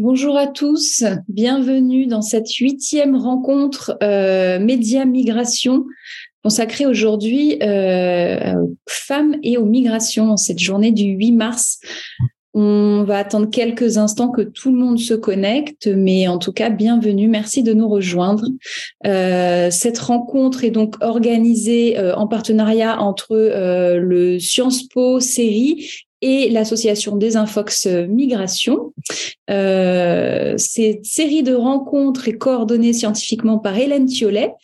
Bonjour à tous, bienvenue dans cette huitième rencontre euh, Média Migration consacrée aujourd'hui euh, aux femmes et aux migrations en cette journée du 8 mars. On va attendre quelques instants que tout le monde se connecte, mais en tout cas, bienvenue. Merci de nous rejoindre. Euh, cette rencontre est donc organisée en partenariat entre le Sciences Po série et l'association des Infox Migration. Euh, cette série de rencontres est coordonnée scientifiquement par Hélène Thiolet,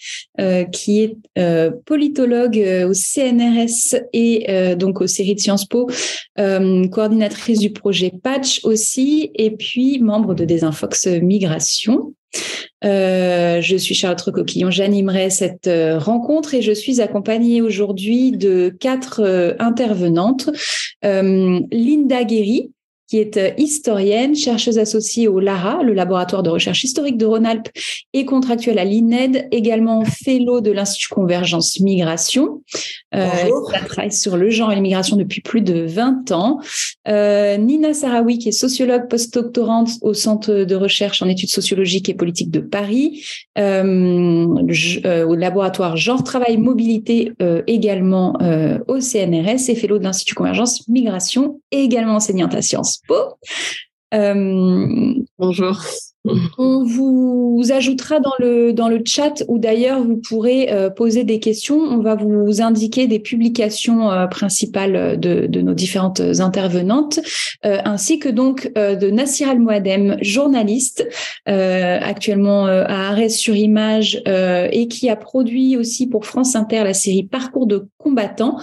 euh, qui est euh, politologue euh, au CNRS et euh, donc aux séries de Sciences Po, euh, coordinatrice du projet Patch aussi, et puis membre de Desinfox Migration. Euh, je suis Charlotte Recoquillon, j'animerai cette euh, rencontre et je suis accompagnée aujourd'hui de quatre euh, intervenantes. Linda Guéry, qui est euh, historienne, chercheuse associée au LARA, le laboratoire de recherche historique de Rhône-Alpes, et contractuelle à l'INED, également fellow de l'Institut Convergence Migration. Euh, elle travaille sur le genre et l'immigration depuis plus de 20 ans. Euh, Nina Sarawi, qui est sociologue postdoctorante au Centre de recherche en études sociologiques et politiques de Paris, euh, euh, au laboratoire genre travail mobilité euh, également au CNRS et fellow de l'Institut Convergence Migration, et également enseignante à Sciences euh, Bonjour. On vous ajoutera dans le, dans le chat où d'ailleurs vous pourrez euh, poser des questions. On va vous indiquer des publications euh, principales de, de, nos différentes intervenantes, ainsi que donc de Nassir Al-Moadem, journaliste, actuellement à Arrêt sur Image et qui a produit aussi pour France Inter la série Parcours de combattants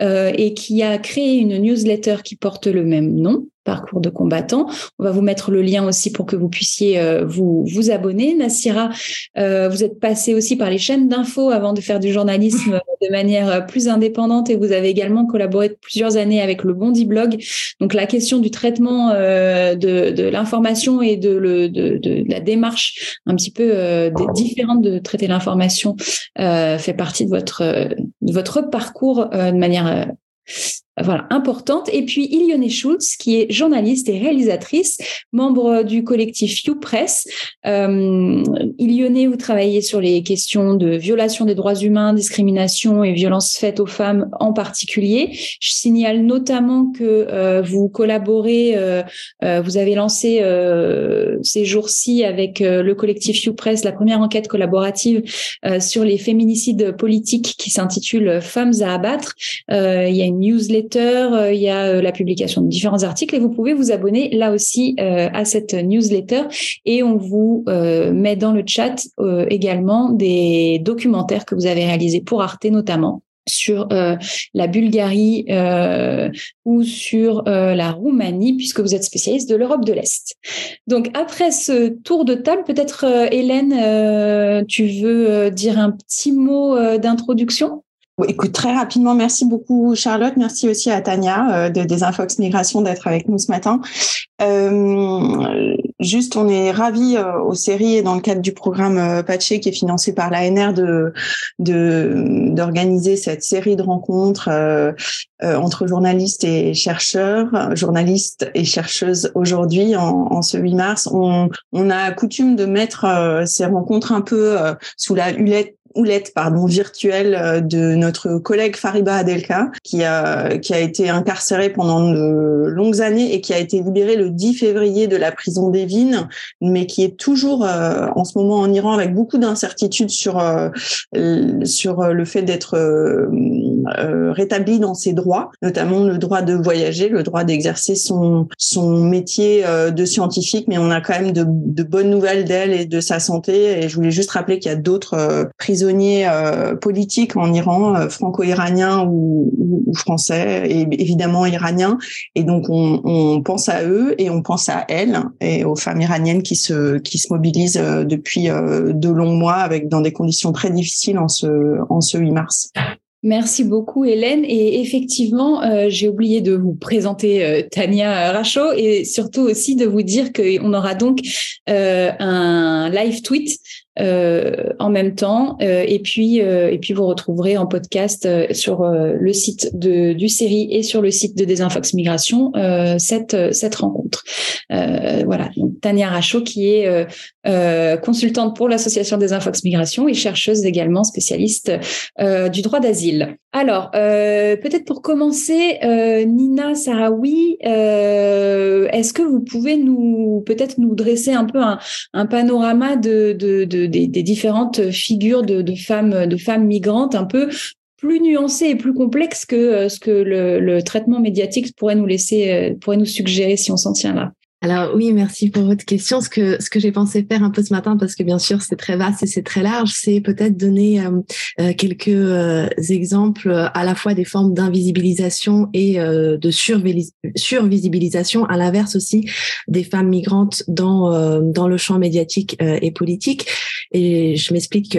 et qui a créé une newsletter qui porte le même nom parcours de combattant. On va vous mettre le lien aussi pour que vous puissiez euh, vous vous abonner. Nassira, euh, vous êtes passé aussi par les chaînes d'infos avant de faire du journalisme de manière euh, plus indépendante et vous avez également collaboré plusieurs années avec le Bondi Blog. Donc la question du traitement de, de l'information et de, le, de, de, la démarche un petit peu différente de traiter l'information fait partie de votre de votre parcours de manière voilà, importante. Et puis Ilione Schultz, qui est journaliste et réalisatrice, membre du collectif YouPress. Euh, Ilione, vous travaillez sur les questions de violation des droits humains, discrimination et violences faites aux femmes en particulier. Je signale notamment que euh, vous collaborez, euh, euh vous avez lancé euh, ces jours-ci avec euh, le collectif YouPress la première enquête collaborative sur les féminicides politiques qui s'intitule Femmes à abattre. il y a une newsletter euh, il y a euh, la publication de différents articles et vous pouvez vous abonner là aussi euh, à cette newsletter et on vous met dans le chat également des documentaires que vous avez réalisés pour Arte notamment sur la Bulgarie ou sur la Roumanie, puisque vous êtes spécialiste de l'Europe de l'Est. Donc après ce tour de table, peut-être Hélène, tu veux dire un petit mot d'introduction? Écoute, très rapidement, merci beaucoup Charlotte, merci aussi à Tania euh, de Desinfox Migration d'être avec nous ce matin. Euh, juste, on est ravis euh, aux séries et dans le cadre du programme euh, Patché qui est financé par l'ANR de d'organiser cette série de rencontres euh, entre journalistes et chercheurs, journalistes et chercheuses aujourd'hui en, en, ce 8 mars. On, on a coutume de mettre ces rencontres un peu sous la hulette houlette pardon virtuelle euh, de notre collègue Fariba Adelka qui a qui a été incarcéré pendant de longues années et qui a été libéré le 10 février de la prison d'Evin mais qui est toujours euh, en ce moment en Iran avec beaucoup d'incertitudes sur euh, sur le fait d'être rétabli dans ses droits notamment le droit de voyager le droit d'exercer son son métier de scientifique mais on a quand même de, de bonnes nouvelles d'elle et de sa santé. Et je voulais juste rappeler qu'il y a d'autres prisonniers prisonniers euh, politiques en Iran, euh, franco-iraniens ou, français, et évidemment iraniens. Et donc on, pense à eux et on pense à elles et aux femmes iraniennes qui se qui se mobilisent euh, depuis de longs mois avec dans des conditions très difficiles en ce en ce 8 mars. Merci beaucoup Hélène et effectivement j'ai oublié de vous présenter Tania Rachaud et surtout aussi de vous dire qu'on aura donc un live tweet en même temps. et puis, et puis vous retrouverez en podcast sur le site de, du série et sur le site de Desinfox Migration cette cette rencontre. voilà, donc, Tania Rachaud qui est consultante pour l'association Desinfox Migration et chercheuse également spécialiste du droit d'asile. Alors, peut-être pour commencer, Nina Sarawi, est-ce que vous pouvez nous peut-être nous dresser un peu un, panorama de, des, différentes figures de, femmes de femmes migrantes un peu plus nuancé et plus complexe que euh, ce que le, traitement médiatique pourrait nous laisser, euh, pourrait nous suggérer si on s'en tient là? Alors oui, merci pour votre question. Ce que ce que j'ai pensé faire un peu ce matin, parce que bien sûr c'est très vaste et c'est très large, c'est peut-être donner euh, quelques exemples à la fois des formes d'invisibilisation et de survisibilisation, à l'inverse aussi des femmes migrantes dans dans le champ médiatique et politique. Et je m'explique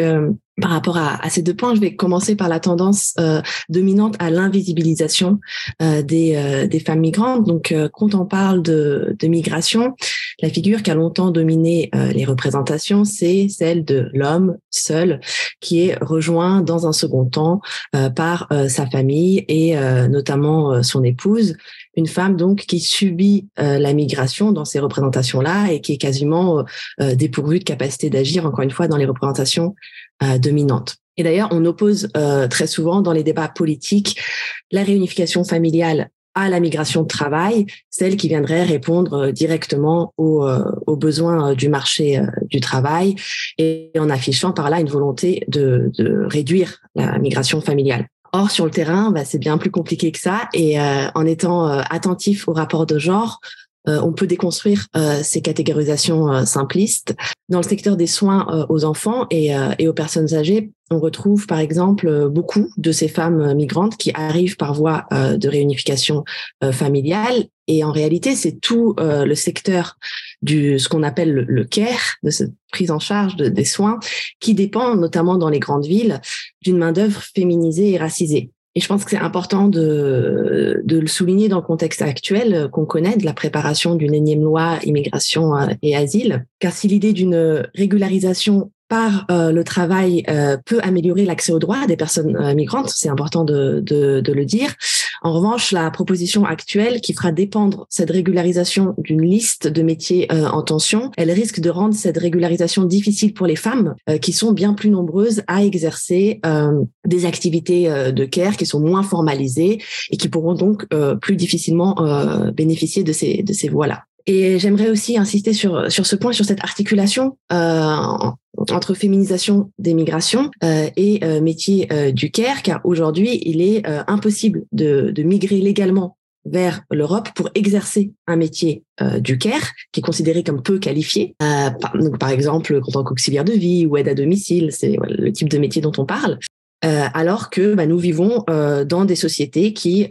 par rapport à, ces deux points, je vais commencer par la tendance euh, dominante à l'invisibilisation euh, des, euh, des, femmes migrantes. Donc, quand on parle de, migration, la figure qui a longtemps dominé les représentations, c'est celle de l'homme seul qui est rejoint dans un second temps par sa famille et notamment son épouse. Une femme donc qui subit la migration dans ces représentations-là et qui est quasiment dépourvue de capacité d'agir, encore une fois, dans les représentations euh, dominante. Et d'ailleurs, on oppose euh, très souvent dans les débats politiques la réunification familiale à la migration de travail, celle qui viendrait répondre euh, directement aux, aux besoins du marché du travail et en affichant par là une volonté de, de réduire la migration familiale. Or, sur le terrain, bah, c'est bien plus compliqué que ça. Et en étant attentif au rapport de genre, euh, on peut déconstruire euh, ces catégorisations euh, simplistes. Dans le secteur des soins aux enfants et, et, aux personnes âgées, on retrouve par exemple beaucoup de ces femmes migrantes qui arrivent par voie de réunification familiale. Et en réalité, c'est tout le secteur du ce qu'on appelle le, care, de cette prise en charge des soins, qui dépend notamment dans les grandes villes d'une main d'œuvre féminisée et racisée. Et je pense que c'est important de, de le souligner dans le contexte actuel qu'on connaît de la préparation d'une énième loi immigration euh, et asile, car si l'idée d'une régularisation par euh, le travail euh, peut améliorer l'accès aux droits des personnes migrantes, c'est important de, de, de, le dire. En revanche, la proposition actuelle qui fera dépendre cette régularisation d'une liste de métiers euh, en tension, elle risque de rendre cette régularisation difficile pour les femmes euh, qui sont bien plus nombreuses à exercer euh, des activités de care qui sont moins formalisées et qui pourront donc plus difficilement bénéficier de ces, de ces voies-là. Et j'aimerais aussi insister sur, sur ce point, sur cette articulation euh, entre féminisation des migrations euh, et euh, métier euh, du care, car aujourd'hui, il est euh, impossible de, de, migrer légalement vers l'Europe pour exercer un métier du care qui est considéré comme peu qualifié. Par, donc, par exemple, en tant qu'auxiliaire de vie ou aide à domicile, c'est le type de métier dont on parle. alors que bah, nous vivons dans des sociétés qui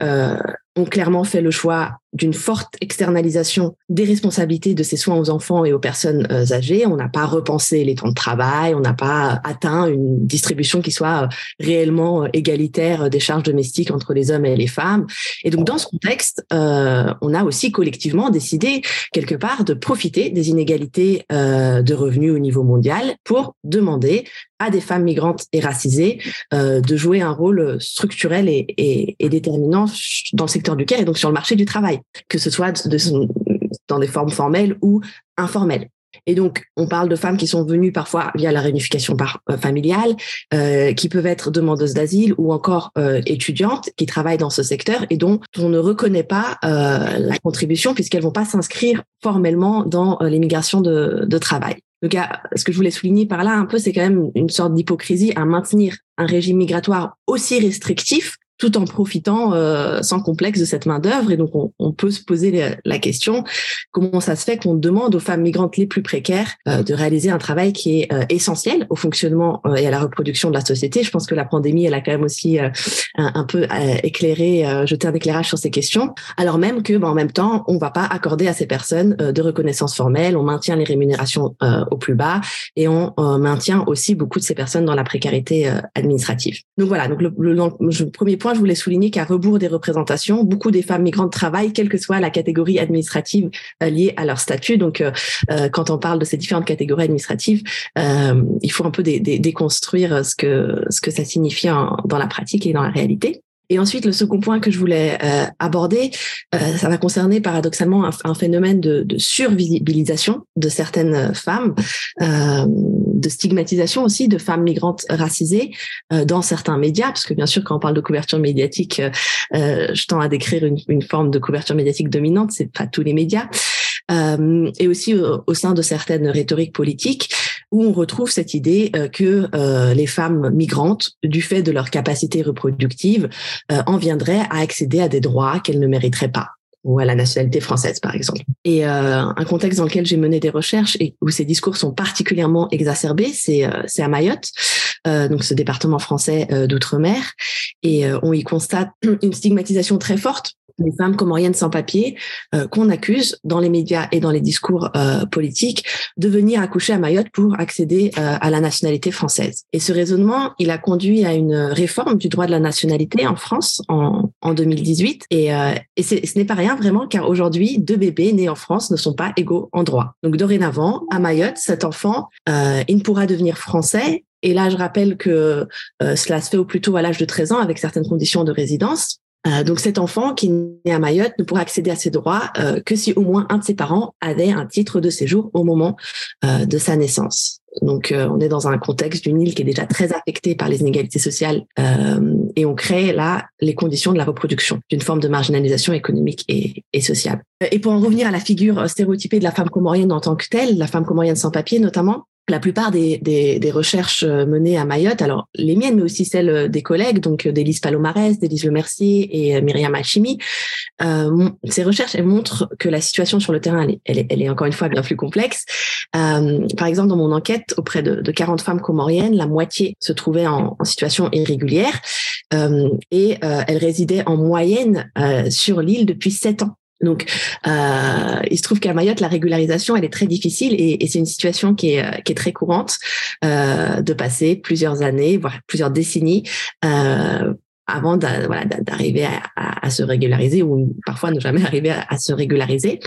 ont clairement fait le choix d'une forte externalisation des responsabilités de ces soins aux enfants et aux personnes euh, âgées. On n'a pas repensé les temps de travail, on n'a pas atteint une distribution qui soit euh, réellement euh, égalitaire des charges domestiques entre les hommes et les femmes. Et donc, dans ce contexte, on a aussi collectivement décidé, quelque part, de profiter des inégalités de revenus au niveau mondial pour demander à des femmes migrantes et racisées de jouer un rôle structurel et, et déterminant dans le secteur du care et donc sur le marché du travail que ce soit dans des formes formelles ou informelles. Et donc, on parle de femmes qui sont venues parfois via la réunification euh, familiale, euh, qui peuvent être demandeuses d'asile ou encore euh, étudiantes qui travaillent dans ce secteur et dont on ne reconnaît pas la contribution puisqu'elles vont pas s'inscrire formellement dans euh, l'immigration de, de travail. Donc, ce que je voulais souligner par là un peu, c'est quand même une sorte d'hypocrisie à maintenir un régime migratoire aussi restrictif tout en profitant euh, sans complexe de cette main d'œuvre. Et donc, on, on, peut se poser la, question comment ça se fait qu'on demande aux femmes migrantes les plus précaires euh, de réaliser un travail qui est euh, essentiel au fonctionnement et à la reproduction de la société? Je pense que la pandémie, elle a quand même aussi un, un, peu éclairé, jeté un éclairage sur ces questions. Alors même que, ben, en même temps, on va pas accorder à ces personnes de reconnaissance formelle, on maintient les rémunérations au plus bas et on maintient aussi beaucoup de ces personnes dans la précarité administrative. Donc voilà. Donc le, le, le premier point je voulais souligner qu'à rebours des représentations, beaucoup des femmes migrantes travaillent, quelle que soit la catégorie administrative liée à leur statut. Donc, quand on parle de ces différentes catégories administratives, il faut un peu déconstruire ce que ce que ça signifie dans la pratique et dans la réalité. Et ensuite, le second point que je voulais euh, aborder, euh, ça va concerner paradoxalement un, phénomène de, de, survisibilisation de certaines femmes, euh, de stigmatisation aussi de femmes migrantes racisées euh, dans certains médias, parce que bien sûr, quand on parle de couverture médiatique, je tends à décrire une, une, forme de couverture médiatique dominante, c'est pas tous les médias. et aussi au sein de certaines rhétoriques politiques où on retrouve cette idée euh, que euh, les femmes migrantes, du fait de leur capacité reproductive, euh, en viendraient à accéder à des droits qu'elles ne mériteraient pas ou à la nationalité française, par exemple. Et un contexte dans lequel j'ai mené des recherches et où ces discours sont particulièrement exacerbés, c'est c'est à Mayotte, donc ce département français d'outre-mer, et on y constate une stigmatisation très forte des femmes comoriennes sans papier euh, qu'on accuse dans les médias et dans les discours euh, politiques de venir accoucher à Mayotte pour accéder euh, à la nationalité française. Et ce raisonnement, il a conduit à une réforme du droit de la nationalité en France en, en 2018. Et, et ce n'est pas rien vraiment, car aujourd'hui, deux bébés nés en France ne sont pas égaux en droit. Donc dorénavant, à Mayotte, cet enfant, il ne pourra devenir français et là, je rappelle que cela se fait au plus tôt à l'âge de 13 ans avec certaines conditions de résidence. Euh, donc cet enfant qui est à Mayotte ne pourra accéder à ses droits euh, que si au moins un de ses parents avait un titre de séjour au moment euh, de sa naissance. Donc on est dans un contexte d'une île qui est déjà très affectée par les inégalités sociales et on crée là les conditions de la reproduction d'une forme de marginalisation économique et, et, sociale. Et pour en revenir à la figure stéréotypée de la femme comorienne en tant que telle, la femme comorienne sans papier notamment, la plupart des, recherches euh, menées à Mayotte, alors les miennes, mais aussi celles euh, des collègues, donc euh, d'Élise Palomares, d'Élise Le Mercier et Myriam Hachimi, ces recherches, elles montrent que la situation sur le terrain, elle est, encore une fois bien plus complexe. par exemple, dans mon enquête auprès de, de 40 femmes comoriennes, la moitié se trouvait en, en situation irrégulière et elles résidaient en moyenne sur l'île depuis 7 ans. Donc, euh, il se trouve qu'à Mayotte, la régularisation, elle est très difficile et, c'est une situation qui est, euh, très courante euh, de passer plusieurs années, voire plusieurs décennies avant d'arriver à, se régulariser ou parfois ne jamais arriver à se régulariser.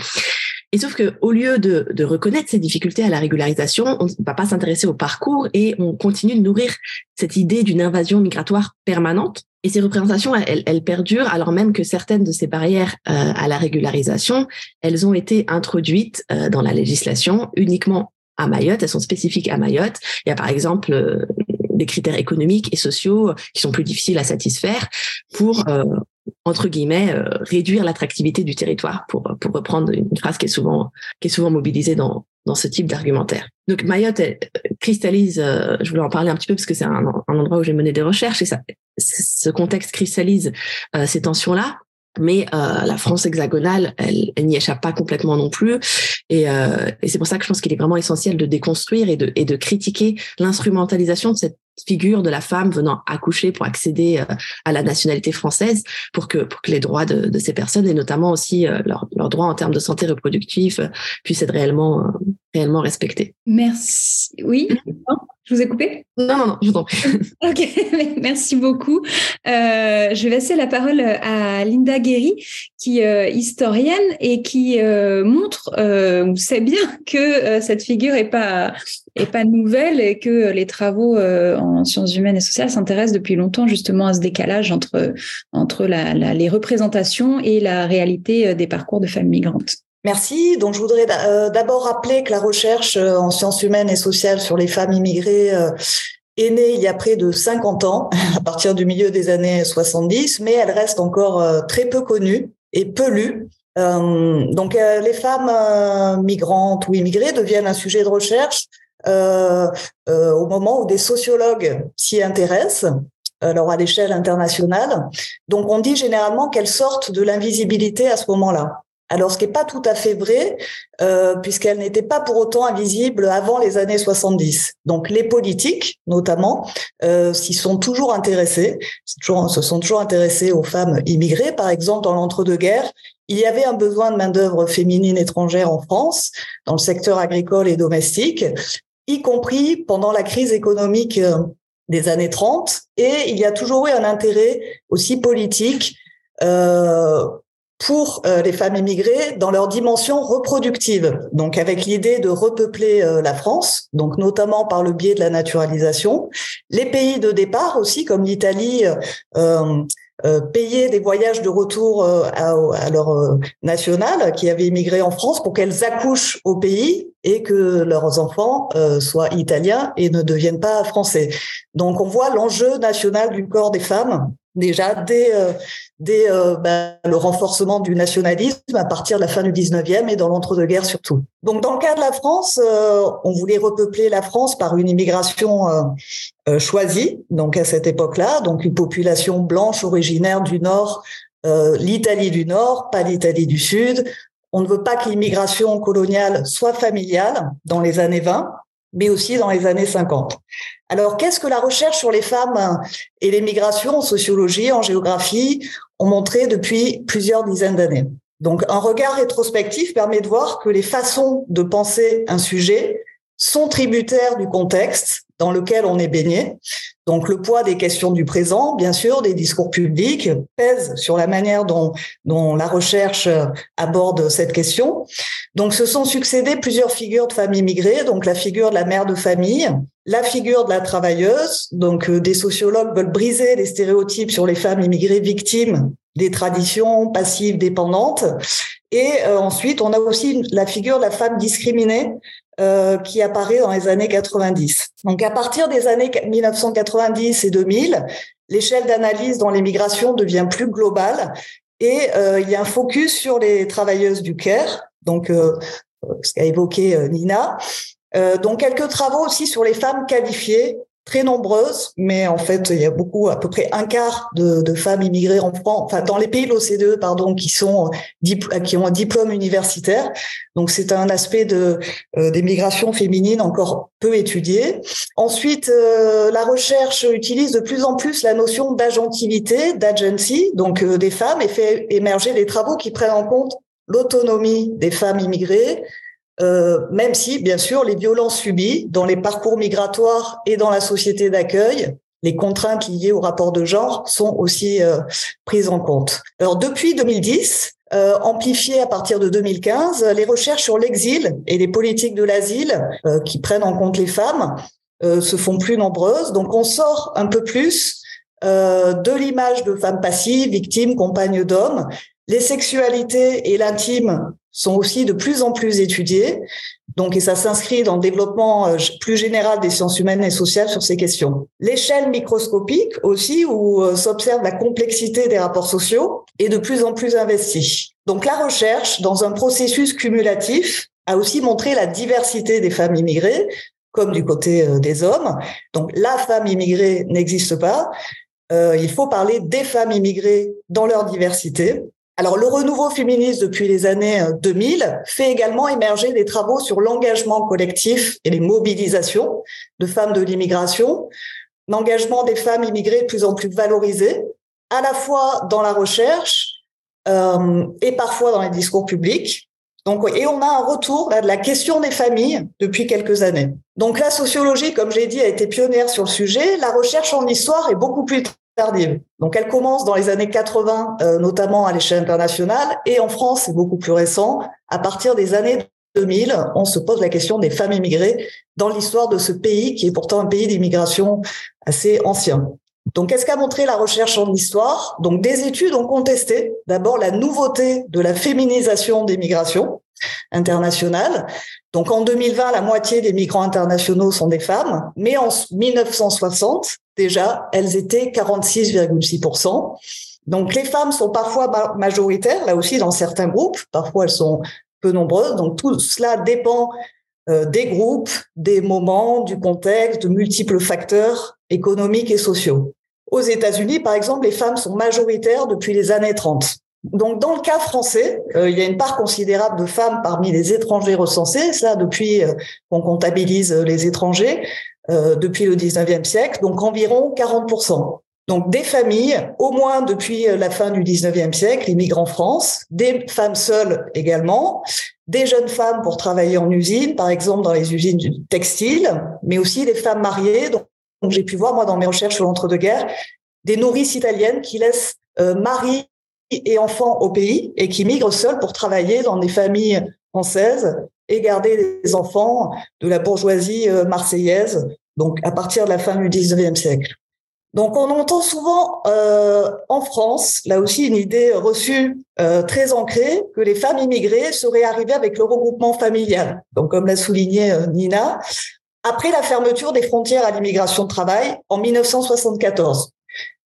Et sauf que au lieu de, de, reconnaître ces difficultés à la régularisation, on ne va pas s'intéresser au parcours et on continue de nourrir cette idée d'une invasion migratoire permanente et ces représentations, elles, elles, perdurent alors même que certaines de ces barrières euh, à la régularisation, elles ont été introduites euh, dans la législation uniquement à Mayotte. Elles sont spécifiques à Mayotte. Il y a par exemple euh, des critères économiques et sociaux qui sont plus difficiles à satisfaire pour entre guillemets réduire l'attractivité du territoire pour pour reprendre une phrase qui est souvent qui est souvent mobilisée dans dans ce type d'argumentaire. Donc Mayotte elle, cristallise, je voulais en parler un petit peu parce que c'est un, un, endroit où j'ai mené des recherches et ça, ce contexte cristallise euh, ces tensions-là. Mais euh, la France hexagonale, elle, elle n'y échappe pas complètement non plus. Et, euh, et c'est pour ça que je pense qu'il est vraiment essentiel de déconstruire et de, et de critiquer l'instrumentalisation de cette figure de la femme venant accoucher pour accéder euh, à la nationalité française pour que pour que les droits de, de ces personnes et notamment aussi euh, leurs leur droits en termes de santé reproductive euh, puissent être réellement réellement respectés. Merci. Oui. Je vous ai coupé? Non, non, non, je vous en prie. ok, merci beaucoup. Euh, je vais laisser la parole à Linda Guéry, qui est historienne et qui euh, montre, euh, sait bien que cette figure est pas est pas nouvelle et que les travaux en sciences humaines et sociales s'intéressent depuis longtemps justement à ce décalage entre entre la, la, les représentations et la réalité des parcours de femmes migrantes. Merci. Donc, je voudrais euh, d'abord rappeler que la recherche euh, en sciences humaines et sociales sur les femmes immigrées euh, est née il y a près de 50 ans, à partir du milieu des années 70, mais elle reste encore très peu connue et peu lue. donc, les femmes migrantes ou immigrées deviennent un sujet de recherche au moment où des sociologues s'y intéressent alors à l'échelle internationale. Donc on dit généralement qu'elles sortent de l'invisibilité à ce moment-là. Alors, ce qui n'est pas tout à fait vrai, euh, puisqu'elle n'était pas pour autant invisible avant les années 70. Donc, les politiques, notamment, euh, s'y sont toujours intéressés, toujours, se sont toujours intéressés aux femmes immigrées. Par exemple, dans l'entre-deux-guerres, il y avait un besoin de main-d'œuvre féminine étrangère en France, dans le secteur agricole et domestique, y compris pendant la crise économique euh, des années 30 et il y a toujours eu un intérêt aussi politique euh, pour euh, les femmes immigrées dans leur dimension reproductive. Donc avec l'idée de repeupler euh, la France, donc notamment par le biais de la naturalisation. Les pays de départ aussi, comme l'Italie, euh, euh payaient des voyages de retour à, à, leur nationale qui avaient immigré en France pour qu'elles accouchent au pays et que leurs enfants soient italiens et ne deviennent pas français. Donc on voit l'enjeu national du corps des femmes déjà dès, euh, dès euh, ben, le renforcement du nationalisme à partir de la fin du 19e et dans l'entre-deux-guerres surtout. Donc dans le cas de la France, euh, on voulait repeupler la France par une immigration choisie, donc à cette époque-là, donc une population blanche originaire du Nord, l'Italie du Nord, pas l'Italie du Sud. On ne veut pas que l'immigration coloniale soit familiale dans les années 20, mais aussi dans les années 50. Alors, qu'est-ce que la recherche sur les femmes et les migrations en sociologie, en géographie, ont montré depuis plusieurs dizaines d'années? Donc, un regard rétrospectif permet de voir que les façons de penser un sujet sont tributaires du contexte dans lequel on est baigné. Donc le poids des questions du présent, bien sûr, des discours publics, pèse sur la manière dont, la recherche aborde cette question. Donc se sont succédés plusieurs figures de familles immigrées, donc la figure de la mère de famille, la figure de la travailleuse, donc euh, des sociologues veulent briser les stéréotypes sur les femmes immigrées victimes des traditions passives dépendantes. Et euh, ensuite, on a aussi la figure de la femme discriminée euh, qui apparaît dans les années 90. Donc à partir des années 1990 et 2000, l'échelle d'analyse dans l'immigration devient plus globale et euh, il y a un focus sur les travailleuses du Caire, donc euh, ce qu'a évoqué Nina. Donc quelques travaux aussi sur les femmes qualifiées très nombreuses, mais en fait, il y a beaucoup, à peu près un quart de, femmes immigrées en France, enfin dans les pays de l'OCDE, pardon, qui sont qui ont un diplôme universitaire. Donc c'est un aspect de euh, des migrations féminines encore peu étudié. Ensuite, euh, la recherche utilise de plus en plus la notion d'agentivité, d'agency, donc euh, des femmes, et fait émerger des travaux qui prennent en compte l'autonomie des femmes immigrées, euh, même si, bien sûr, les violences subies dans les parcours migratoires et dans la société d'accueil, les contraintes liées au rapport de genre sont aussi euh, prises en compte. Alors, depuis 2010, euh, amplifiées à partir de 2015, les recherches sur l'exil et les politiques de l'asile euh, qui prennent en compte les femmes se font plus nombreuses. Donc, on sort un peu plus de l'image de femmes passives, victimes, compagnes d'hommes. Les sexualités et l'intime sont aussi de plus en plus étudiées. Donc, et ça s'inscrit dans le développement euh, plus général des sciences humaines et sociales sur ces questions. L'échelle microscopique aussi, où euh, s'observe la complexité des rapports sociaux, est de plus en plus investie. Donc, la recherche, dans un processus cumulatif, a aussi montré la diversité des femmes immigrées, comme du côté euh, des hommes. Donc, la femme immigrée n'existe pas. Il faut parler des femmes immigrées dans leur diversité. Alors, le renouveau féministe depuis les années 2000 euh, fait également émerger des travaux sur l'engagement collectif et les mobilisations de femmes de l'immigration, l'engagement des femmes immigrées de plus en plus valorisé, à la fois dans la recherche euh, et parfois dans les discours publics. Donc, et on a un retour de la question des familles depuis quelques années. Donc, la sociologie, comme j'ai dit, a été pionnière sur le sujet. La recherche en histoire est beaucoup plus tardive. Donc elle commence dans les années 80, euh, notamment à l'échelle internationale, et en France, c'est beaucoup plus récent. À partir des années 2000, on se pose la question des femmes immigrées dans l'histoire de ce pays qui est pourtant un pays d'immigration assez ancien. Donc, qu'est-ce qu'a montré la recherche en histoire? Donc, des études ont contesté d'abord la nouveauté de la féminisation des migrations internationales. Donc, en 2020, la moitié des migrants internationaux sont des femmes, mais en 1960, déjà, elles étaient 46,6%. Donc les femmes sont parfois majoritaires, là aussi dans certains groupes, parfois elles sont peu nombreuses. Donc tout cela dépend euh, des groupes, des moments, du contexte, de multiples facteurs économiques et sociaux. Aux États-Unis, par exemple, les femmes sont majoritaires depuis les années 30. Donc, dans le cas français, euh, il y a une part considérable de femmes parmi les étrangers recensés, ça depuis euh, qu'on comptabilise les étrangers, euh, depuis le 19e siècle, donc environ 40%. Donc des familles, au moins depuis euh, la fin du 19e siècle, immigrantes en France, des femmes seules également, des jeunes femmes pour travailler en usine, par exemple dans les usines textiles, mais aussi des femmes mariées, donc j'ai pu voir, moi, dans mes recherches sur l'entre-deux-guerres, des nourrices italiennes qui laissent euh, mari et enfants au pays et qui migrent seules pour travailler dans des familles françaises et garder les enfants de la bourgeoisie euh, marseillaise, donc à partir de la fin du 19e siècle. Donc on entend souvent euh, en France, là aussi une idée reçue euh, très ancrée, que les femmes immigrées seraient arrivées avec le regroupement familial. Donc comme l'a souligné Nina, après la fermeture des frontières à l'immigration de travail en 1974.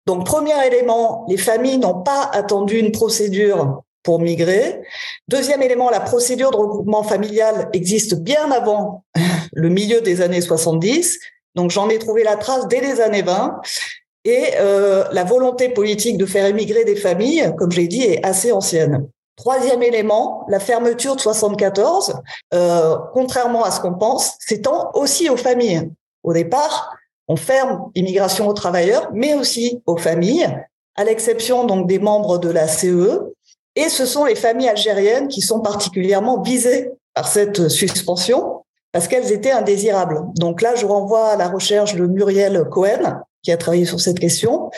Donc premier élément, les familles n'ont pas attendu une procédure pour migrer. Deuxième élément, la procédure de regroupement familial existe bien avant le milieu des années 70. Donc j'en ai trouvé la trace dès les années 20. Et euh, la volonté politique de faire émigrer des familles, comme j'ai dit, est assez ancienne. Troisième élément, la fermeture de 74, euh, contrairement à ce qu'on pense, s'étend aussi aux familles. Au départ, on ferme l'immigration aux travailleurs, mais aussi aux familles, à l'exception donc des membres de la CE. Et ce sont les familles algériennes qui sont particulièrement visées par cette suspension parce qu'elles étaient indésirables. Donc là, je renvoie à la recherche de Muriel Cohen, qui a travaillé sur cette question.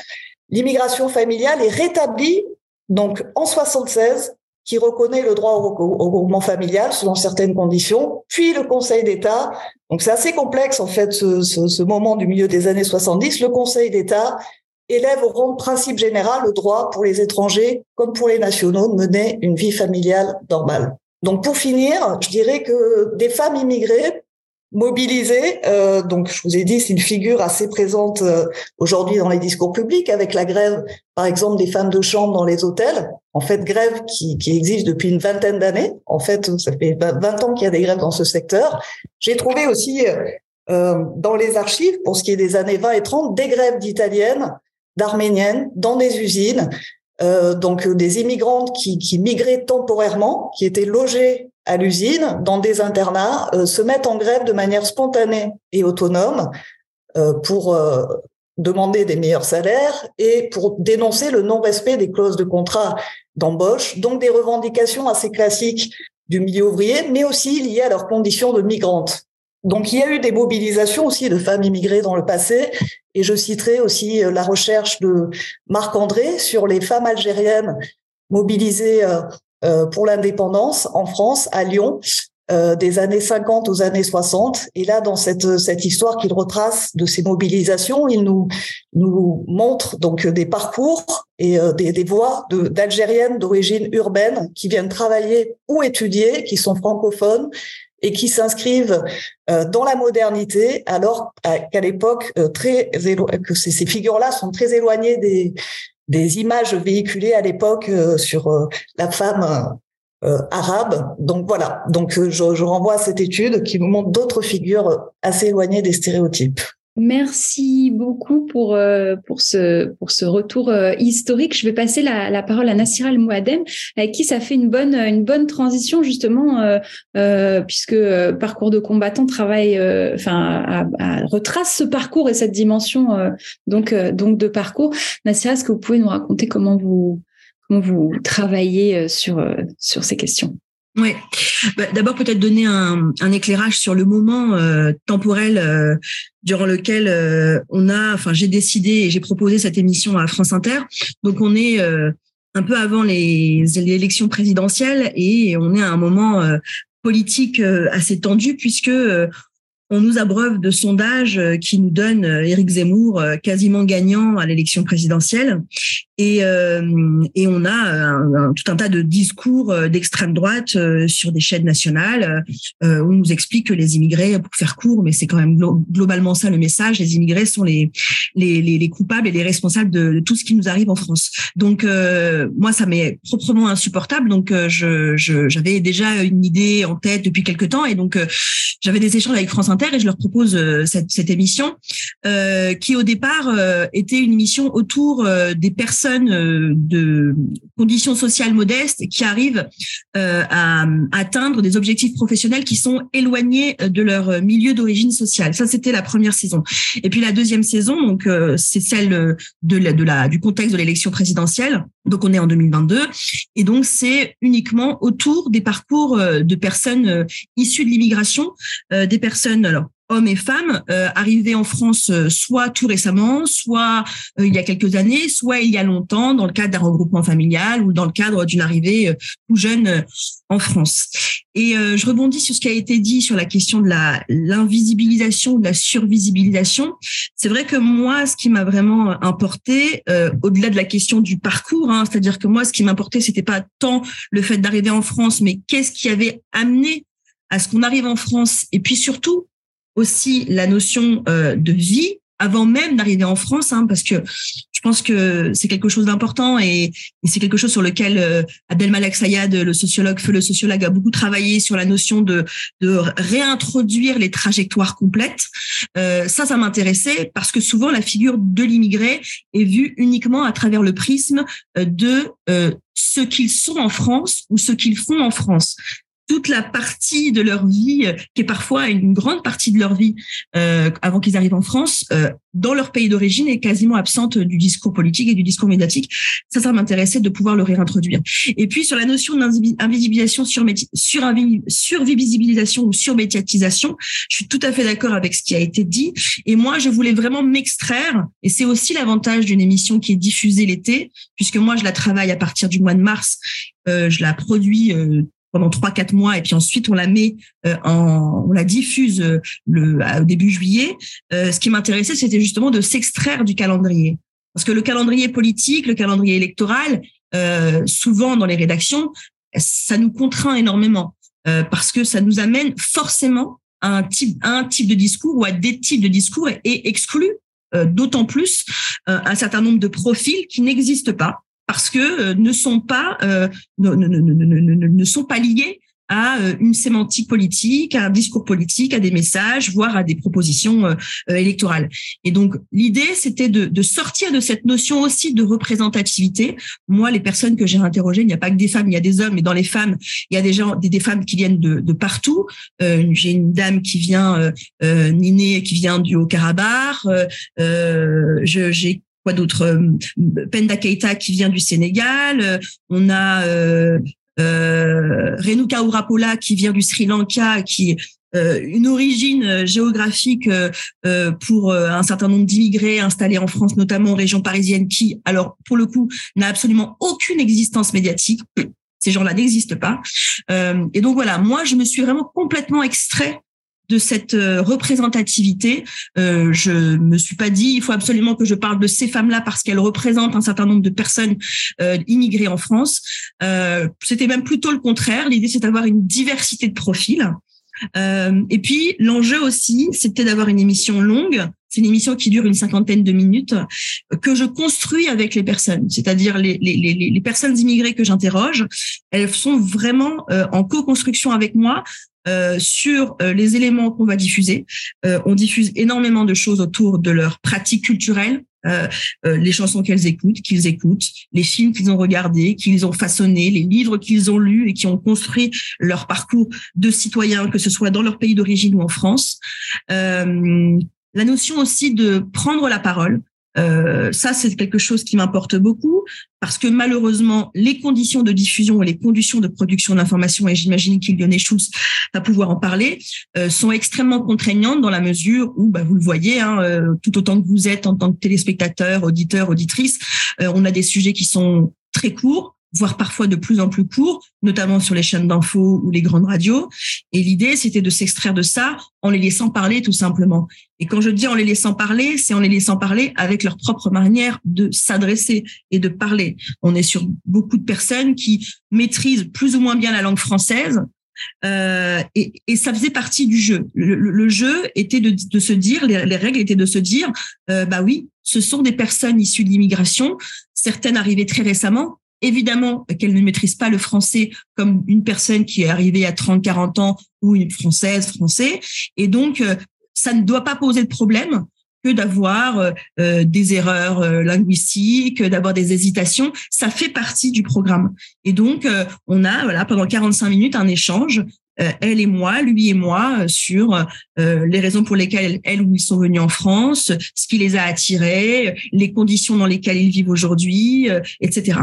L'immigration familiale est rétablie donc en 76, qui reconnaît le droit au regroupement familial selon certaines conditions, puis le Conseil d'État. Donc c'est assez complexe en fait ce, moment du milieu des années 70. Le Conseil d'État élève au rang de principe général le droit pour les étrangers comme pour les nationaux de mener une vie familiale normale. Donc pour finir, je dirais que des femmes immigrées mobilisées, euh, donc je vous ai dit, c'est une figure assez présente euh, aujourd'hui dans les discours publics avec la grève, par exemple, des femmes de chambre dans les hôtels. En fait, grève qui, qui existe depuis une vingtaine d'années. En fait, ça fait 20 ans qu'il y a des grèves dans ce secteur. J'ai trouvé aussi euh, dans les archives, pour ce qui est des années 20 et 30, des grèves d'italiennes, d'arméniennes dans des usines, euh, donc des immigrantes qui, qui, migraient temporairement, qui étaient logées à l'usine dans des internats, euh, se mettent en grève de manière spontanée et autonome euh, pour euh, demander des meilleurs salaires et pour dénoncer le non-respect des clauses de contrat d'embauche, donc des revendications assez classiques du milieu ouvrier, mais aussi liées à leurs conditions de migrantes. Donc il y a eu des mobilisations aussi de femmes immigrées dans le passé, et je citerai aussi euh, la recherche de Marc André sur les femmes algériennes mobilisées euh, euh, pour l'indépendance en France, à Lyon, des années 50 aux années 60. Et là, dans cette, cette histoire qu'il retrace de ces mobilisations, il nous, nous montre donc des parcours et des, des voix d'Algériennes d'origine urbaine qui viennent travailler ou étudier, qui sont francophones et qui s'inscrivent euh, dans la modernité, alors qu'à l'époque, euh, que ces, figures-là sont très éloignées des, des images véhiculées à l'époque euh, sur la femme arabe. Donc voilà, donc je, je renvoie à cette étude qui nous montre d'autres figures assez éloignées des stéréotypes. Merci beaucoup pour, euh, pour, ce, pour ce retour euh, historique. Je vais passer la, la parole à Nassira El Mouadem, avec qui ça fait une bonne, une bonne transition justement, euh, euh puisque Parcours de combattant travaille, enfin, retrace ce parcours et cette dimension donc, donc de parcours. Nassira, est-ce que vous pouvez nous raconter comment vous, comment vous travaillez sur, sur ces questions? Oui. Bah, D'abord, peut-être donner un, un, éclairage sur le moment euh, temporel euh, durant lequel euh, on a, enfin, j'ai décidé et j'ai proposé cette émission à France Inter. Donc, on est euh, un peu avant les, les, élections présidentielles et on est à un moment politique assez tendu puisque on nous abreuve de sondages qui nous donnent Éric Zemmour quasiment gagnant à l'élection présidentielle et, euh, et on a un, un, tout un tas de discours euh, d'extrême droite euh, sur des chaînes nationales euh, où on nous explique que les immigrés, pour faire court, mais c'est quand même globalement ça le message, les immigrés sont les, les, les, les coupables et les responsables de, de, tout ce qui nous arrive en France. Donc euh, moi, ça m'est proprement insupportable. Donc je, j'avais déjà une idée en tête depuis quelque temps et donc j'avais des échanges avec France Inter et je leur propose cette, cette émission qui au départ était une émission autour des personnes euh, de conditions sociales modestes qui arrivent euh, à atteindre des objectifs professionnels qui sont éloignés de leur milieu d'origine sociale. Ça, c'était la première saison. Et puis la deuxième saison, donc euh, c'est celle de la du contexte de l'élection présidentielle. Donc on est en 2022 et donc c'est uniquement autour des parcours de personnes issues de l'immigration, des personnes alors hommes et femmes euh, arrivés en France euh, soit tout récemment, soit euh, il y a quelques années, soit il y a longtemps dans le cadre d'un regroupement familial ou dans le cadre d'une arrivée tout jeune en France. Et je rebondis sur ce qui a été dit sur la question de la l'invisibilisation, de la survisibilisation. C'est vrai que moi, ce qui m'a vraiment importé, au-delà de la question du parcours, hein, c'est-à-dire que moi, ce qui m'importait, c'était pas tant le fait d'arriver en France, mais qu'est-ce qui avait amené à ce qu'on arrive en France, et puis surtout aussi la notion euh, de vie avant même d'arriver en France, hein, parce que je pense que c'est quelque chose d'important et, c'est quelque chose sur lequel euh, Abdel Malek Sayad, le sociologue, feu le sociologue, a beaucoup travaillé sur la notion de, réintroduire les trajectoires complètes. Euh, ça, ça m'intéressait parce que souvent la figure de l'immigré est vue uniquement à travers le prisme euh, de ce qu'ils sont en France ou ce qu'ils font en France toute la partie de leur vie, euh, qui est parfois une grande partie de leur vie, euh, avant qu'ils arrivent en France, euh, dans leur pays d'origine, est quasiment absente du discours politique et du discours médiatique. Ça, ça m'intéressait de pouvoir le réintroduire. Et puis sur la notion d'invisibilisation, survisibilisation ou surmédiatisation, je suis tout à fait d'accord avec ce qui a été dit. Et moi, je voulais vraiment m'extraire, et c'est aussi l'avantage d'une émission qui est diffusée l'été, puisque moi, je la travaille à partir du mois de mars. Euh, je la produis euh, pendant trois quatre mois et puis ensuite on la met euh, en on la diffuse euh, le au début juillet. Euh, ce qui m'intéressait c'était justement de s'extraire du calendrier. Parce que le calendrier politique le calendrier électoral souvent dans les rédactions ça nous contraint énormément parce que ça nous amène forcément à un type à un type de discours ou à des types de discours et, et exclut d'autant plus un certain nombre de profils qui n'existent pas parce que euh, ne sont pas euh, ne, ne, ne, ne, sont pas liés à euh, une sémantique politique, à un discours politique, à des messages, voire à des propositions électorales. Et donc l'idée, c'était de, de, sortir de cette notion aussi de représentativité. Moi, les personnes que j'ai interrogées, il n'y a pas que des femmes, il y a des hommes, et dans les femmes, il y a des gens, des, des femmes qui viennent de, de partout. Euh, j'ai une dame qui vient, euh, Niné, qui vient du Haut-Karabakh. Euh, j'ai quoi d'autre euh, Penda Keita qui vient du Sénégal. Euh, on a euh, euh, Renuka Urapola qui vient du Sri Lanka, qui euh, une origine géographique euh, pour un certain nombre d'immigrés installés en France, notamment en région parisienne, qui, alors pour le coup, n'a absolument aucune existence médiatique. Ces gens-là n'existent pas. et donc voilà, moi, je me suis vraiment complètement extrait de cette euh, représentativité. Euh, je me suis pas dit il faut absolument que je parle de ces femmes-là parce qu'elles représentent un certain nombre de personnes euh, immigrées en France. Euh, C'était même plutôt le contraire. L'idée c'est d'avoir une diversité de profils. Et puis l'enjeu aussi, c'était d'avoir une émission longue. C'est une émission qui dure une cinquantaine de minutes que je construis avec les personnes, c'est-à-dire les, personnes immigrées que j'interroge. Elles sont vraiment euh, en co-construction avec moi euh, sur euh, les éléments qu'on va diffuser. Euh, on diffuse énormément de choses autour de leurs pratiques culturelles, les chansons qu'elles écoutent, qu'ils écoutent, les films qu'ils ont regardés, qu'ils ont façonnés, les livres qu'ils ont lus et qui ont construit leur parcours de citoyens, que ce soit dans leur pays d'origine ou en France. La notion aussi de prendre la parole, euh, ça, c'est quelque chose qui m'importe beaucoup parce que malheureusement, les conditions de diffusion et les conditions de production d'informations, et j'imagine qu'Ilionné Schulz va pouvoir en parler, euh, sont extrêmement contraignantes dans la mesure où, bah, vous le voyez, hein, euh, tout autant que vous êtes en tant que téléspectateur, auditeur, auditrice, on a des sujets qui sont très courts, voire parfois de plus en plus courts, notamment sur les chaînes d'infos ou les grandes radios. Et l'idée, c'était de s'extraire de ça en les laissant parler tout simplement. Et quand je dis en les laissant parler, c'est en les laissant parler avec leur propre manière de s'adresser et de parler. On est sur beaucoup de personnes qui maîtrisent plus ou moins bien la langue française, euh, et, et, ça faisait partie du jeu. Le, jeu était de, de, se dire, les, les, règles étaient de se dire, euh, bah oui, ce sont des personnes issues de l'immigration, certaines arrivées très récemment, Évidemment qu'elle ne maîtrise pas le français comme une personne qui est arrivée à 30, 40 ans ou une française, français. Et donc, euh, ça ne doit pas poser de problème que d'avoir euh, euh, des erreurs linguistiques, d'avoir des hésitations. Ça fait partie du programme. Et donc, on a voilà pendant 45 minutes un échange elle et moi, lui et moi, sur les raisons pour lesquelles elles ou ils sont venus en France, ce qui les a attirés, les conditions dans lesquelles ils vivent aujourd'hui, etc.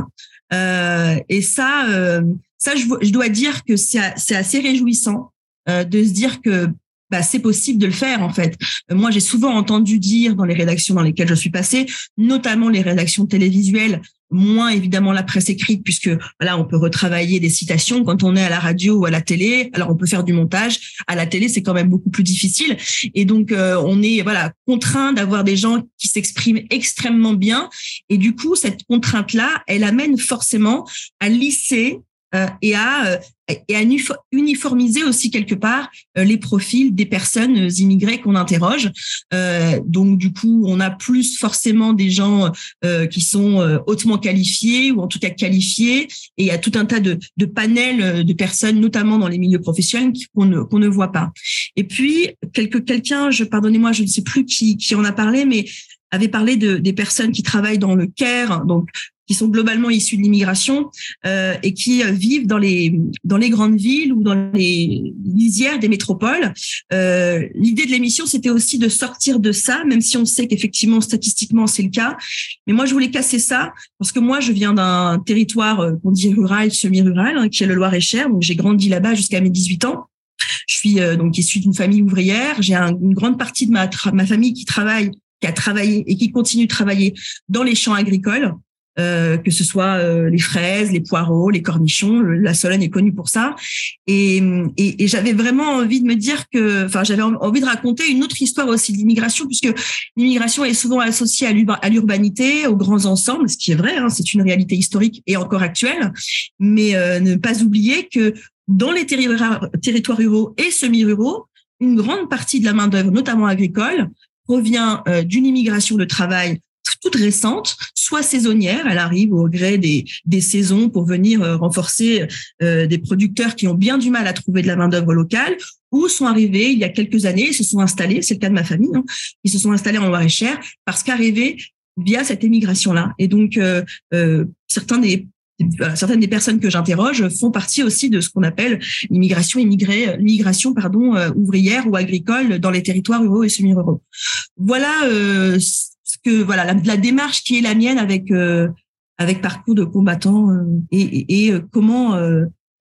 Euh, et ça, euh, ça, je, dois dire que c'est assez réjouissant euh, de se dire que bah, c'est possible de le faire en fait. moi, j'ai souvent entendu dire dans les rédactions dans lesquelles je suis passée, notamment les rédactions télévisuelles, moins évidemment la presse écrite puisque voilà on peut retravailler des citations quand on est à la radio ou à la télé. Alors on peut faire du montage. À la télé c'est quand même beaucoup plus difficile. Et donc euh, on est voilà contraint d'avoir des gens qui s'expriment extrêmement bien. Et du coup cette contrainte là elle amène forcément à lisser et à euh, et à uniformiser aussi quelque part euh, les profils des personnes immigrées qu'on interroge. donc du coup, on a plus forcément des gens qui sont hautement qualifiés ou en tout cas qualifiés, et il y a tout un tas de, de panels de personnes, notamment dans les milieux professionnels, qu'on ne, qu'on ne voit pas. Et puis quelque quelqu'un, je pardonnez-moi, je ne sais plus qui, qui en a parlé, mais avait parlé de, des personnes qui travaillent dans le CARE, donc qui sont globalement issus de l'immigration euh, et qui euh, vivent dans les dans les grandes villes ou dans les lisières des métropoles. Euh, L'idée de l'émission, c'était aussi de sortir de ça, même si on sait qu'effectivement statistiquement c'est le cas. Mais moi, je voulais casser ça parce que moi, je viens d'un territoire euh, qu'on dit rural, semi-rural, hein, qui est le Loir-et-Cher. Donc j'ai grandi là-bas jusqu'à mes 18 ans. Je suis euh, donc issue d'une famille ouvrière. J'ai une grande partie de ma ma famille qui travaille qui a travaillé et qui continue de travailler dans les champs agricoles. Euh, que ce soit euh, les fraises, les poireaux, les cornichons. La Sologne est connue pour ça. Et, et, et j'avais vraiment envie de me dire que, enfin, j'avais envie de raconter une autre histoire aussi de l'immigration, puisque l'immigration est souvent associée à l'urbanité, aux grands ensembles, ce qui est vrai, hein, c'est une réalité historique et encore actuelle. Mais euh, ne pas oublier que dans les territoires ruraux et semi-ruraux, une grande partie de la main d'œuvre, notamment agricole, provient d'une immigration de travail toute récente, soit saisonnière, elle arrive au gré des, des saisons pour venir euh, renforcer euh, des producteurs qui ont bien du mal à trouver de la main-d'œuvre locale, ou sont arrivés il y a quelques années, ils se sont installés, c'est le cas de ma famille, hein, ils se sont installés en Loire-et-Cher parce qu'arrivés via cette émigration-là. Et donc, euh, euh certains des certaines des personnes que j'interroge font partie aussi de ce qu'on appelle l'immigration immigrée, l'immigration pardon ouvrière ou agricole dans les territoires ruraux et semi-ruraux. Voilà euh, que voilà la, démarche qui est la mienne avec euh, avec parcours de combattant euh, et, euh, comment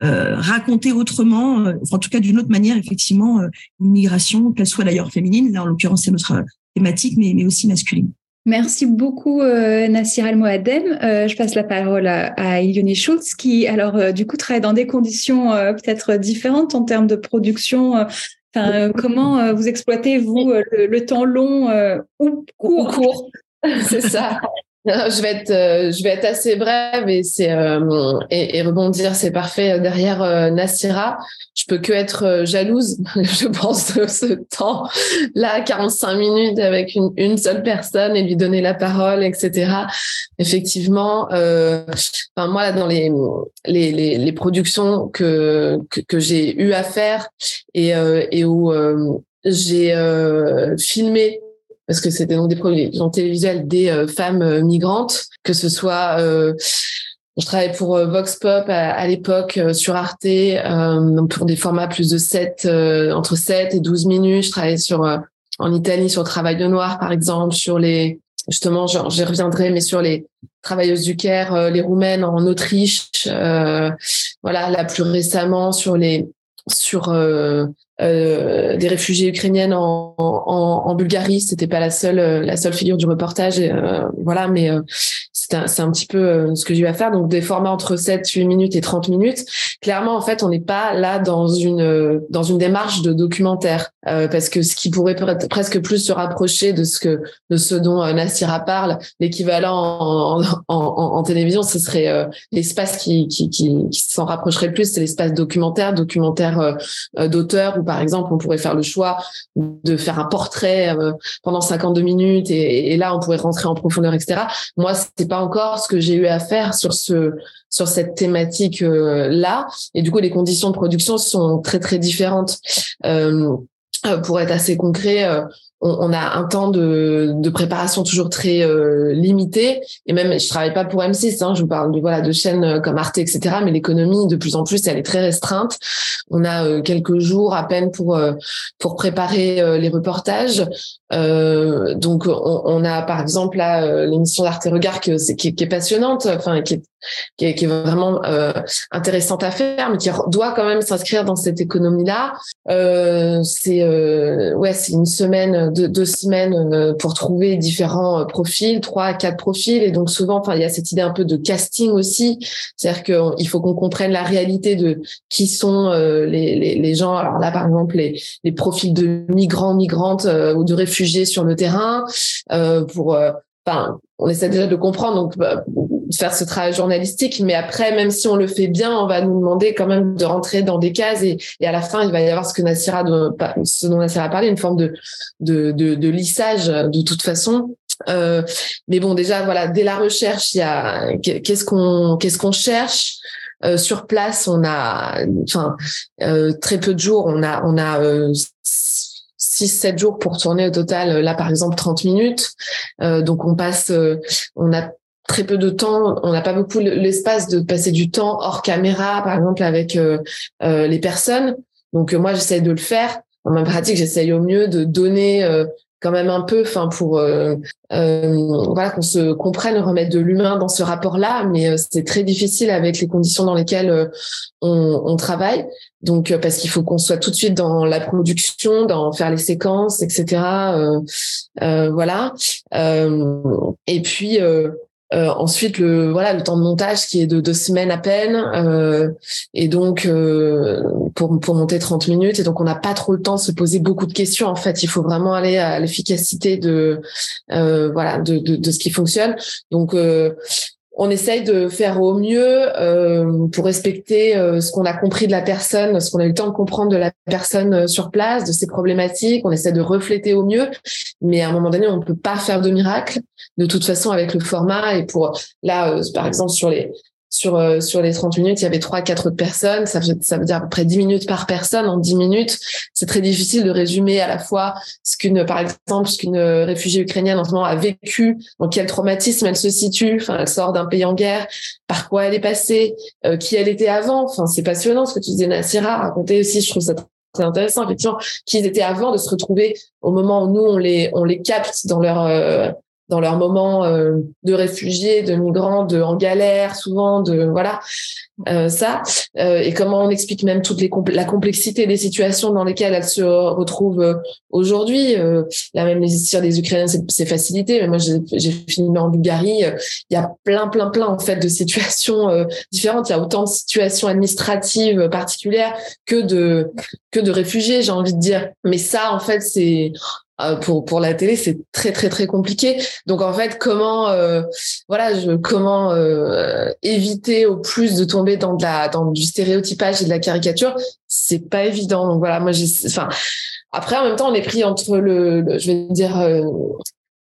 raconter autrement, en tout cas d'une autre manière, effectivement, l'immigration, qu'elle soit d'ailleurs féminine, là en l'occurrence c'est notre thématique, mais, mais aussi masculine. Merci beaucoup Nassir Al Moadem. je passe la parole à, à Schultz qui alors du coup travaille dans des conditions peut-être différentes en termes de production Enfin, comment vous exploitez vous le, temps long ou court C'est ça. Je vais être, euh, je vais être assez brève et c'est euh, et, rebondir, c'est parfait. Derrière euh, Nassira, je peux que être jalouse, je pense, de ce temps là, 45 minutes avec une, une seule personne et lui donner la parole, etc. Effectivement, enfin moi là dans les les, les, les productions que que, que j'ai eu à faire et et où j'ai filmé parce que c'était donc des productions télévisuelles des euh, femmes euh, migrantes, que ce soit euh, je travaillais pour Vox Pop à, l'époque sur Arte pour des formats plus de 7 entre 7 et 12 minutes. Je travaillais sur en Italie sur le travail de noir par exemple, sur les justement j'y reviendrai mais sur les travailleuses du Caire, les roumaines en Autriche, voilà là plus récemment sur les sur euh, des réfugiés ukrainiennes en, en, en Bulgarie. C'était pas la seule la seule figure du reportage. Euh, voilà, mais euh, c'est un, petit peu ce que j'ai à faire. Donc des formats entre 7, 8 minutes et 30 minutes. Clairement, en fait, on n'est pas là dans une dans une démarche de documentaire parce que ce qui pourrait presque plus se rapprocher de ce que de ce dont Nassira parle, l'équivalent en, télévision, ce serait l'espace qui qui, qui, s'en rapprocherait plus, c'est l'espace documentaire, documentaire d'auteur par exemple, on pourrait faire le choix de faire un portrait euh, pendant 52 minutes et, là, on pourrait rentrer en profondeur, etc. Moi, c'est pas encore ce que j'ai eu à faire sur ce sur cette thématique euh, là. Et du coup, les conditions de production sont très très différentes. Euh, pour être assez concret, on, a un temps de, de préparation toujours très euh, limité. Et même, je travaille pas pour M6, hein, je vous parle de, voilà, de chaînes euh, comme Arte, etc. Mais l'économie, de plus en plus, elle est très restreinte. On a euh, quelques jours à peine pour pour préparer les reportages. donc, on, a par exemple là l'émission d'Arte Regard qui, qui, qui, est passionnante, enfin qui est qui est, qui est vraiment euh, intéressante à faire, mais qui doit quand même s'inscrire dans cette économie-là. Euh, c'est euh, ouais, c'est une semaine, deux, deux semaines euh, pour trouver différents profils, trois, quatre profils, et donc souvent, enfin, il y a cette idée un peu de casting aussi, c'est-à-dire qu'il faut qu'on comprenne la réalité de qui sont les, les, les, gens. Alors là, par exemple, les, les profils de migrants, migrantes ou de réfugiés sur le terrain, pour enfin, on essaie déjà de comprendre, donc bah, faire ce travail journalistique, mais après, même si on le fait bien, on va nous demander quand même de rentrer dans des cases et, et à la fin, il va y avoir ce que Nassira, de, ce dont Nassira a parlé, une forme de, de, de, de lissage de toute façon. Euh, mais bon, déjà, voilà, dès la recherche, il y a qu'est-ce qu'on qu'est-ce qu'on cherche? Euh, sur place, on a, enfin, euh, très peu de jours. On a, on a euh, 6-7 jours pour tourner au total, là par exemple 30 minutes. Euh, donc on passe, euh, on a très peu de temps, on n'a pas beaucoup l'espace de passer du temps hors caméra, par exemple avec euh, les personnes. Donc moi j'essaie de le faire. En ma pratique, j'essaye au mieux de donner quand même un peu, enfin pour euh, euh, voilà qu'on se comprenne, remettre de l'humain dans ce rapport-là, mais euh, c'est très difficile avec les conditions dans lesquelles on, on, travaille. Donc parce qu'il faut qu'on soit tout de suite dans la production, dans faire les séquences, etc. voilà. et puis euh, ensuite, le voilà, le temps de montage qui est de deux semaines à peine, euh, et donc euh, pour pour monter 30 minutes, et donc on n'a pas trop le temps de se poser beaucoup de questions. En fait, il faut vraiment aller à l'efficacité de voilà de, de, de ce qui fonctionne. Donc on essaye de faire au mieux euh, pour respecter euh, ce qu'on a compris de la personne, ce qu'on a eu le temps de comprendre de la personne euh, sur place, de ses problématiques. On essaie de refléter au mieux, mais à un moment donné, on ne peut pas faire de miracle. De toute façon, avec le format et pour là, par exemple sur les sur euh, sur les 30 minutes, il y avait trois quatre autres personnes, ça veut, dire à peu près 10 minutes par personne en 10 minutes. C'est très difficile de résumer à la fois ce qu'une par exemple ce qu'une réfugiée ukrainienne en ce moment a vécu, dans quel traumatisme elle se situe, enfin elle sort d'un pays en guerre, par quoi elle est passée, euh, qui elle était avant. Enfin, c'est passionnant ce que tu disais Nassira, raconter aussi, je trouve ça très intéressant effectivement qu'ils étaient avant de se retrouver au moment où nous on les on les capte dans leur euh, dans leur moment euh, de réfugiés, de migrants, de en galère souvent, de voilà euh, ça, euh, et comment on explique même toute les la complexité des situations dans lesquelles elles se retrouvent aujourd'hui. la même les histoires des Ukrainiens, c'est facilité, mais moi j'ai filmé en Bulgarie, il y a plein plein plein en fait de situations différentes. Il y a autant de situations administratives particulières que de que de réfugiés, j'ai envie de dire. Mais ça, en fait, c'est pour pour la télé c'est très très très compliqué. Donc en fait comment euh, voilà comment euh, éviter au plus de tomber dans la dans du stéréotypage et de la caricature c'est pas évident. Donc voilà moi après en même temps on est pris entre le, je vais dire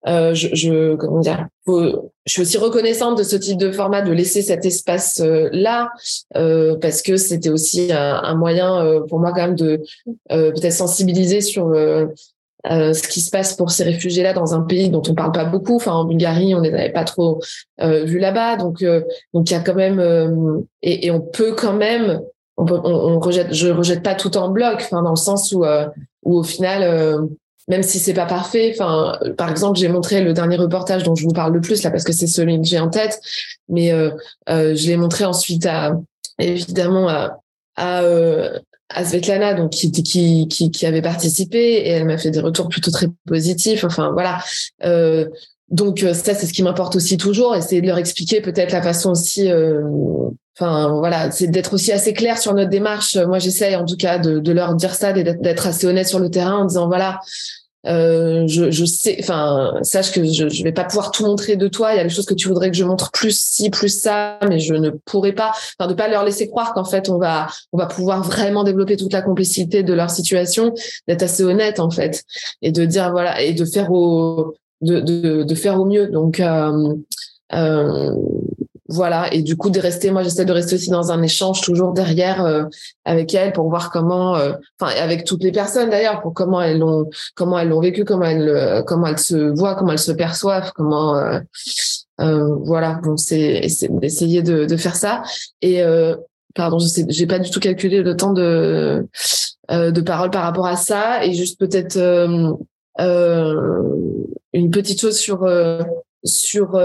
je, je, comment dire je suis aussi reconnaissante de ce type de format de laisser cet espace là parce que c'était aussi un, un moyen pour moi quand même de peut-être sensibiliser sur euh, ce qui se passe pour ces réfugiés-là dans un pays dont on parle pas beaucoup. Enfin, en Bulgarie, on les avait pas trop euh, vus là-bas, donc euh, donc il y a quand même euh, et, et, on peut quand même, on, peut, on, rejette, je rejette pas tout en bloc, enfin dans le sens où où au final. même si c'est pas parfait, enfin, par exemple, j'ai montré le dernier reportage dont je vous parle le plus là parce que c'est celui que j'ai en tête, mais je l'ai montré ensuite à évidemment à, à, à Svetlana, donc qui, qui, qui, qui, avait participé, et elle m'a fait des retours plutôt très positifs. Enfin voilà. Euh, donc euh, ça, c'est ce qui m'importe aussi toujours, essayer de leur expliquer peut-être la façon aussi. Euh, enfin voilà, c'est d'être aussi assez clair sur notre démarche. Moi, j'essaye en tout cas de, de leur dire ça, d'être assez honnête sur le terrain en disant voilà, euh, je, je, sais, enfin, sache que je, je vais pas pouvoir tout montrer de toi. Il y a des choses que tu voudrais que je montre plus ci, plus ça, mais je ne pourrais pas. Enfin, de pas leur laisser croire qu'en fait on va, on va pouvoir vraiment développer toute la complexité de leur situation, d'être assez honnête en fait, et de dire voilà, et de faire au, de, de, de faire au mieux. Donc, euh, euh, voilà. Et du coup de rester moi j'essaie de rester aussi dans un échange toujours derrière euh, avec elle pour voir comment euh, enfin avec toutes les personnes d'ailleurs pour comment elles l'ont comment elles l'ont vécu comment elles euh, comment elles se voient comment elles se perçoivent comment voilà. Bon c'est essayer de, de faire ça. Et pardon je sais j'ai pas du tout calculé le temps de de parole par rapport à ça. Et juste peut-être une petite chose sur sur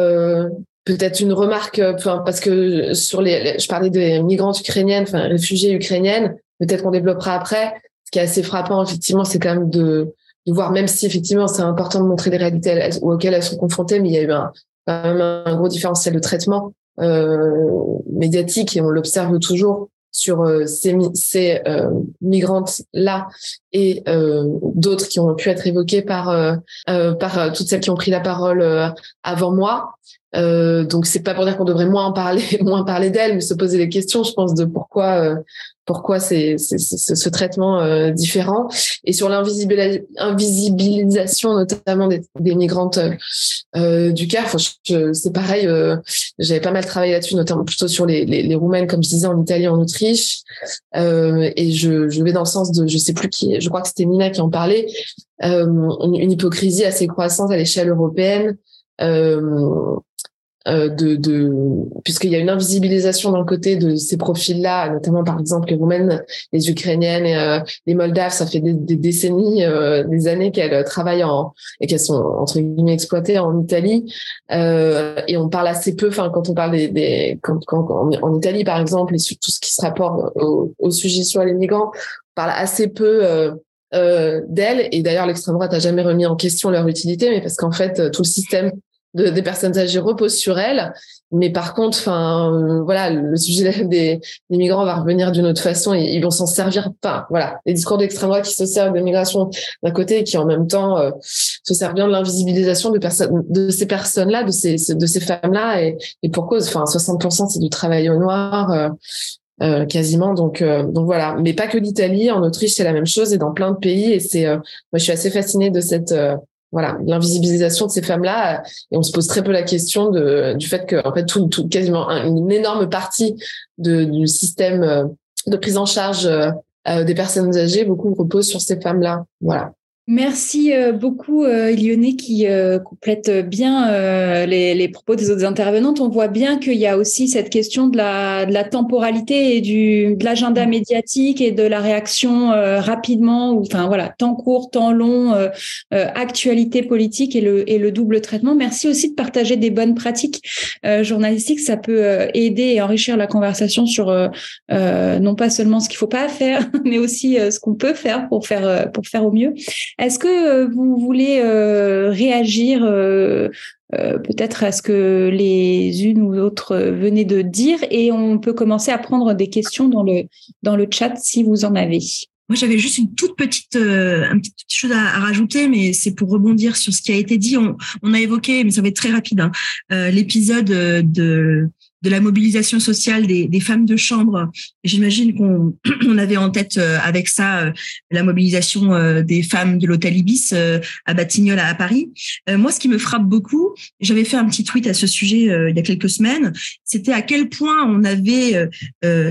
peut-être une remarque, parce que sur les, je parlais des migrantes ukrainiennes, enfin réfugiées ukrainiennes, peut-être qu'on développera après. Ce qui est assez frappant, effectivement, c'est quand même de, de voir, même si effectivement c'est important de montrer les réalités auxquelles elles sont confrontées, mais il y a eu un, quand même un gros différentiel de traitement euh, médiatique et on l'observe toujours sur euh, ces, ces euh, migrantes là et euh, d'autres qui ont pu être évoquées par par toutes celles qui ont pris la parole avant moi. donc c'est pas pour dire qu'on devrait moins en parler, moins parler d'elles, mais se poser des questions, je pense, de pourquoi pourquoi c'est ce traitement euh, différent. Et sur l'invisibilisation notamment des, des migrantes euh, du CAF c'est pareil euh, j'avais pas mal travaillé là-dessus notamment plutôt sur les, les, les, roumaines comme je disais en Italie en Autriche. Euh, et je, je vais dans le sens de je sais plus qui je crois que c'était Nina qui en parlait. Une, une, hypocrisie assez croissante à l'échelle européenne. Euh, de, de puisqu'il y a une invisibilisation le côté de ces profils-là, notamment par exemple les Roumaines, les Ukrainiennes, euh, les Moldaves, ça fait des, des décennies, euh, des années qu'elles travaillent en et qu'elles sont entre guillemets exploitées en Italie, et on parle assez peu. Enfin, quand on parle des, des quand, quand, en, Italie par exemple, et sur tout ce qui se rapporte au, au sujet sur les migrants, on parle assez peu. Euh, d'elles et d'ailleurs l'extrême droite a jamais remis en question leur utilité mais parce qu'en fait tout le système des personnes âgées repose sur elles. Mais par contre, enfin, euh, voilà, le sujet des, des, migrants va revenir d'une autre façon et ils vont s'en servir pas. Voilà, les discours d'extrême droite qui se servent de migration d'un côté et qui en même temps euh, se servent bien de l'invisibilisation de de ces personnes-là, de ces, de ces femmes-là et, et pour cause. Enfin, 60% c'est du travail au noir. Euh, euh, quasiment donc donc voilà mais pas que l'Italie en Autriche c'est la même chose et dans plein de pays et c'est moi je suis assez fascinée de cette voilà l'invisibilisation de ces femmes-là et on se pose très peu la question du fait que en fait tout, quasiment une énorme partie du système euh, de prise en charge euh, euh, des personnes âgées beaucoup repose sur ces femmes-là. Voilà Merci euh, beaucoup, euh, qui euh, complète bien euh, les, les, propos des autres intervenantes. On voit bien qu'il y a aussi cette question de la, de la temporalité et du, de l'agenda médiatique et de la réaction rapidement, ou enfin voilà, temps court, temps long, actualité politique et le, et le double traitement. Merci aussi de partager des bonnes pratiques journalistiques. Ça peut aider et enrichir la conversation sur non pas seulement ce qu'il faut pas faire, mais aussi ce qu'on peut faire pour faire pour faire au mieux. Est-ce que euh, vous voulez euh, réagir euh, peut-être à ce que les unes ou l'autre venaient de dire? Et on peut commencer à prendre des questions dans le, chat si vous en avez. Moi, j'avais juste une toute petite, chose à, rajouter, mais c'est pour rebondir sur ce qui a été dit. On, on a évoqué, mais ça va être très rapide, hein, l'épisode de de la mobilisation sociale des, femmes de chambre. J'imagine qu'on on avait en tête euh, avec ça euh, la mobilisation euh, des femmes de l'hôtel Ibis à Batignolles à Paris. Moi, ce qui me frappe beaucoup, j'avais fait un petit tweet à ce sujet il y a quelques semaines, c'était à quel point on avait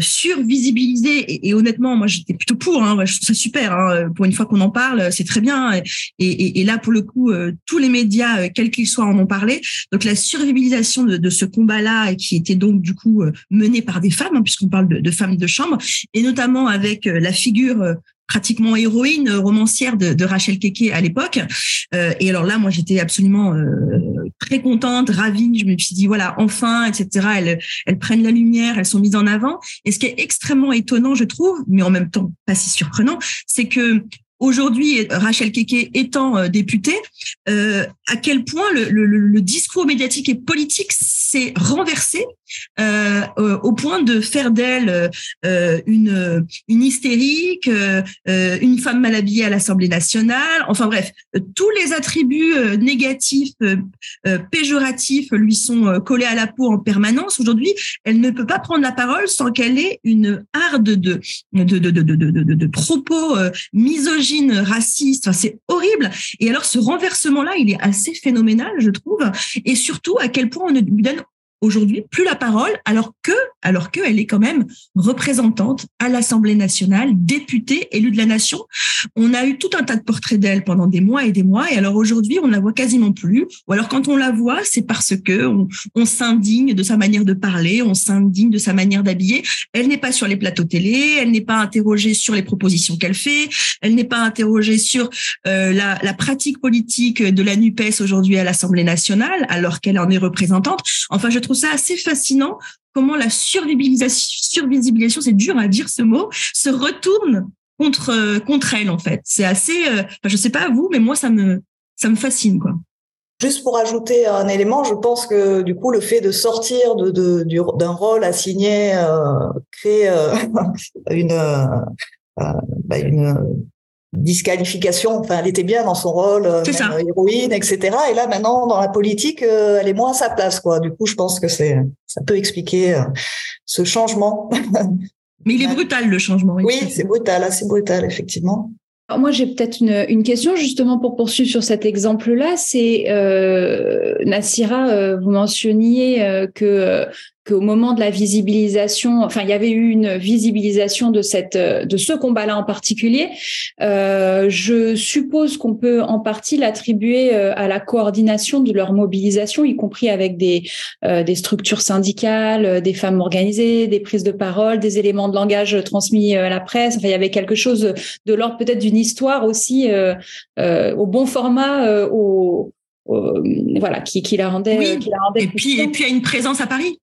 survisibilisé et, honnêtement, moi j'étais plutôt pour. Hein, je trouve ça super. Hein, pour une fois qu'on en parle, c'est très bien. Et, là, pour le coup, tous les médias, quels qu'ils soient, en ont parlé. Donc la survisibilisation de, de ce combat-là, qui était donc du coup euh, menée par des femmes, hein, puisqu'on parle de, femmes de chambre, et notamment avec euh, la figure euh, pratiquement héroïne romancière de, Rachel Keke à l'époque. et alors là, moi, j'étais absolument très contente, ravie. Je me suis dit, voilà, enfin, etc. Elles, elles prennent la lumière, elles sont mises en avant. Et ce qui est extrêmement étonnant, je trouve, mais en même temps pas si surprenant, c'est que aujourd'hui, Rachel Keke étant euh, députée, euh, à quel point le, discours médiatique et politique s'est renversé euh, au point de faire d'elle euh, une, une hystérique, euh, une femme mal habillée à l'Assemblée nationale. Enfin bref, tous les attributs négatifs, péjoratifs lui sont collés à la peau en permanence. Aujourd'hui, elle ne peut pas prendre la parole sans qu'elle ait une harde de, de, de, de, de, de, de propos misogynes, racistes. Enfin, c'est horrible. Et alors, ce renversement-là, il est assez phénoménal, je trouve. Et surtout, à quel point on ne lui donne aujourd'hui plus la parole, alors que, alors qu'elle est quand même représentante à l'Assemblée nationale, députée, élue de la nation. On a eu tout un tas de portraits d'elle pendant des mois et des mois, et alors aujourd'hui, on la voit quasiment plus. Ou alors quand on la voit, c'est parce que on, s'indigne de sa manière de parler, on s'indigne de sa manière d'habiller. Elle n'est pas sur les plateaux télé, elle n'est pas interrogée sur les propositions qu'elle fait, elle n'est pas interrogée sur euh, la, la pratique politique de la Nupes aujourd'hui à l'Assemblée nationale, alors qu'elle en est représentante. Enfin, je trouve ça assez fascinant comment la survisibilisation, c'est dur à dire ce mot, se retourne contre euh, contre elle en fait. C'est assez, euh, je sais pas vous, mais moi ça me ça me fascine quoi. Juste pour ajouter un élément, je pense que du coup le fait de sortir de, d'un rôle assigné euh, crée euh, une bah, une disqualification. Enfin, elle était bien dans son rôle, euh, euh, héroïne, etc. Et là, maintenant, dans la politique, euh, elle est moins à sa place, quoi. Du coup, je pense que c'est, ça peut expliquer ce changement. Mais il est brutal, le changement. Oui, c'est brutal, assez brutal, effectivement. Alors moi, j'ai peut-être une, une, question justement pour poursuivre sur cet exemple-là. C'est euh, Nassira, vous mentionniez que qu'au moment de la visibilisation, enfin, il y avait eu une visibilisation de cette, de ce combat-là en particulier. Euh, je suppose qu'on peut en partie l'attribuer euh, à la coordination de leur mobilisation, y compris avec des, euh, des structures syndicales, des femmes organisées, des prises de parole, des éléments de langage transmis à la presse. Enfin, il y avait quelque chose de l'ordre peut-être d'une histoire aussi au bon format, au, voilà, qui, qui la rendait. Qui la rendait et puis, et puis, a une présence à Paris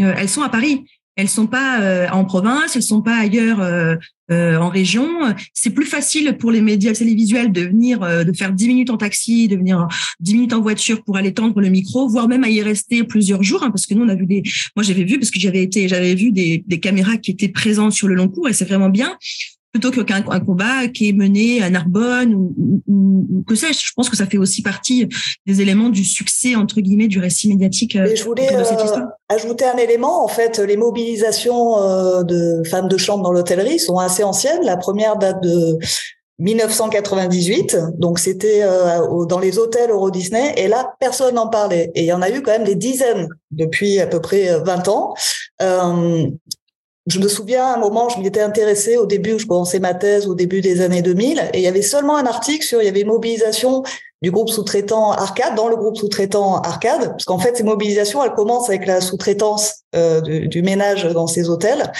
Euh, elles sont à Paris. Elles sont pas euh, en province, elles sont pas ailleurs euh, en région. C'est plus facile pour les médias télévisuels de venir, de faire 10 minutes en taxi, de venir 10 minutes en voiture pour aller tendre le micro, voire même à y rester plusieurs jours, hein, parce que nous on a vu des, moi j'avais vu parce que j'avais été, j'avais vu des caméras qui étaient présentes sur le long cours et c'est vraiment bien plutôt qu'un combat qui est mené à Narbonne ou, ou, que sais-je. Je pense que ça fait aussi partie des éléments du succès entre guillemets du récit médiatique. Euh, je voulais euh, ajouter un élément. En fait, les mobilisations euh, de femmes de chambre dans l'hôtellerie sont assez anciennes. La première date de 1998, donc c'était dans les hôtels Euro Disney, et là personne n'en parlait. Et il y en a eu quand même des dizaines depuis à peu près 20 ans. Euh, je me souviens à un moment, je m'y étais intéressée au début, je commençais ma thèse au début des années 2000, et il y avait seulement un article sur, il y avait mobilisation du groupe sous-traitant Arcade, dans le groupe sous-traitant Arcade, parce qu'en fait, ces mobilisations, elles commencent avec la sous-traitance euh, du, ménage dans ces hôtels.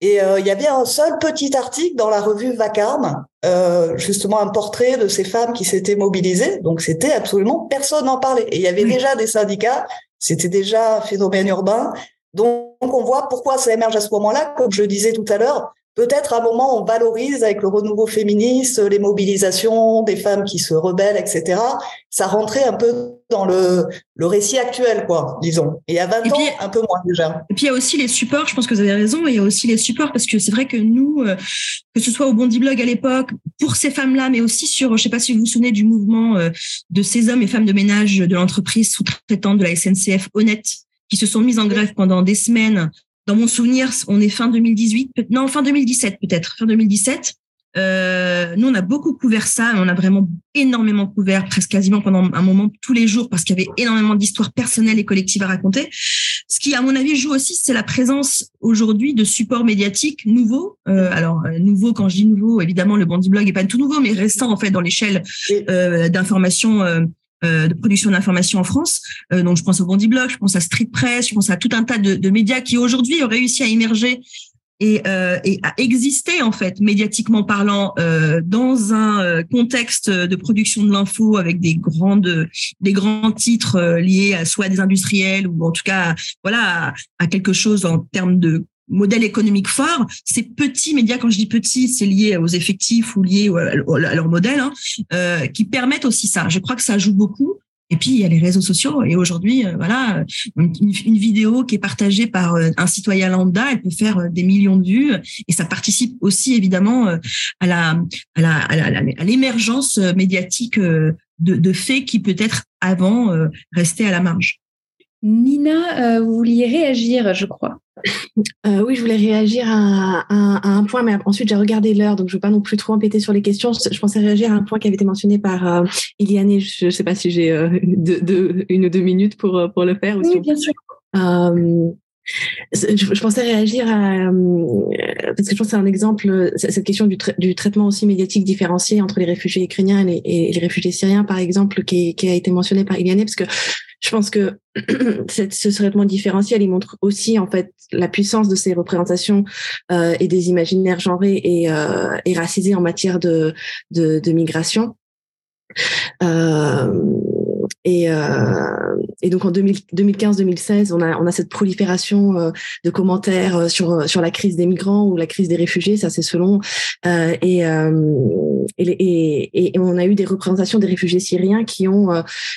Et euh, il y avait un seul petit article dans la revue Vacarme, euh, justement un portrait de ces femmes qui s'étaient mobilisées. Donc c'était absolument personne n'en parlait. Et il y avait déjà des syndicats, c'était déjà un phénomène urbain. Donc, on voit pourquoi ça émerge à ce moment-là. Comme je disais tout à l'heure, peut-être à un moment, on valorise avec le renouveau féministe, les mobilisations des femmes qui se rebellent, etc. Ça rentrait un peu dans le, le récit actuel, quoi, disons. Et à 20 ans, un peu moins déjà. Et puis, il y a aussi les supports. Je pense que vous avez raison. Il y a aussi les supports parce que c'est vrai que nous, euh, que ce soit au Bondi Blog à l'époque, pour ces femmes-là, mais aussi sur, je sais pas si vous vous souvenez du mouvement euh, de ces hommes et femmes de ménage de l'entreprise sous-traitante de la SNCF Honnête, qui se sont mises en grève pendant des semaines. Dans mon souvenir, on est fin 2018, non, fin 2017 peut-être, fin 2017. Euh, nous, on a beaucoup couvert ça, on a vraiment énormément couvert, presque quasiment pendant un moment tous les jours, parce qu'il y avait énormément d'histoires personnelles et collectives à raconter. Ce qui, à mon avis, joue aussi, c'est la présence aujourd'hui de supports médiatiques nouveaux. Euh, alors, euh, nouveau, quand je dis nouveau, évidemment, le Bandy Blog est pas tout nouveau, mais restant en fait dans l'échelle euh, d'information euh, de production d'information en France. Euh, donc, je pense au Bondi Blog, je pense à Street Press, je pense à tout un tas de, de médias qui aujourd'hui ont réussi à émerger et, euh, et, à exister en fait médiatiquement parlant euh, dans un euh, contexte de production de l'info avec des grandes des grands titres liés à soit des industriels ou en tout cas voilà à quelque chose en termes de modèle économique fort, ces petits médias, quand je dis petits, c'est lié aux effectifs ou lié à leur modèle, hein, euh, qui permettent aussi ça. Je crois que ça joue beaucoup. Et puis il y a les réseaux sociaux. Et aujourd'hui, euh, voilà, une, vidéo qui est partagée par euh, un citoyen lambda, elle peut faire des millions de vues. Et ça participe aussi évidemment à la à la à l'émergence médiatique de, de faits qui peut-être avant restaient à la marge. Nina, vous vouliez réagir, je crois. Euh, oui, je voulais réagir à, un point, mais ensuite j'ai regardé l'heure, donc je ne veux pas non plus trop embêter sur les questions. Je, pensais réagir à un point qui avait été mentionné par euh, Iliane. Je ne sais pas si j'ai euh, une ou deux minutes pour, pour le faire. oui, bien sûr. Je, pensais réagir à parce que je pense c'est un exemple cette question du, du, traitement aussi médiatique différencié entre les réfugiés ukrainiens et les, réfugiés syriens par exemple qui, qui, a été mentionné par Iliane parce que je pense que ce traitement différentiel, il montre aussi en fait la puissance de ces représentations euh, et des imaginaires genrés et, euh, et racisés en matière de, de, de migration. Euh, et, euh, et donc en 2015-2016, on a, on a cette prolifération euh, de commentaires euh, sur, sur la crise des migrants ou la crise des réfugiés, ça c'est selon. Euh, et, et, et, on a eu des représentations des réfugiés syriens qui ont,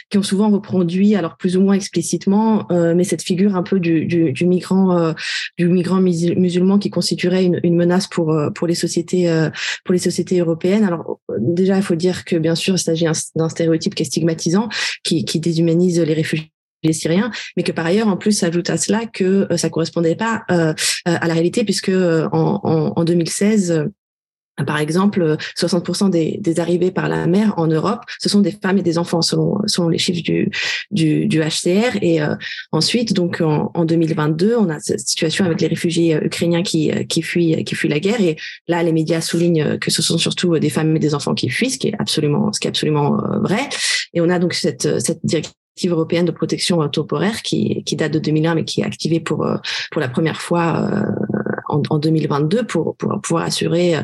qui ont souvent reproduit, alors plus ou moins explicitement, mais cette figure un peu du, du, du migrant, du migrant musulman qui constituerait une, une menace pour, pour les sociétés, pour les sociétés européennes. Alors déjà, il faut dire que bien sûr, il s'agit d'un stéréotype qui est stigmatisant, qui, qui déshumanise les réfugiés syriens, mais que par ailleurs, en plus, s'ajoute à cela que euh, ça correspondait pas euh, à la réalité, puisque euh, en, en, en 2016, par exemple, 60% des, des, arrivées par la mer en Europe, ce sont des femmes et des enfants, selon, selon les chiffres du, du, du HCR. Et euh, ensuite, donc en, en, 2022, on a cette situation avec les réfugiés euh, ukrainiens qui, euh, qui, fuient, qui fuient la guerre. Et là, les médias soulignent que ce sont surtout des femmes et des enfants qui fuient, ce qui est absolument, ce qui est absolument vrai. Et on a donc cette, cette directive européenne de protection temporaire qui, qui date de 2001 mais qui est activée pour pour la première fois en, en 2022 pour, pour pouvoir assurer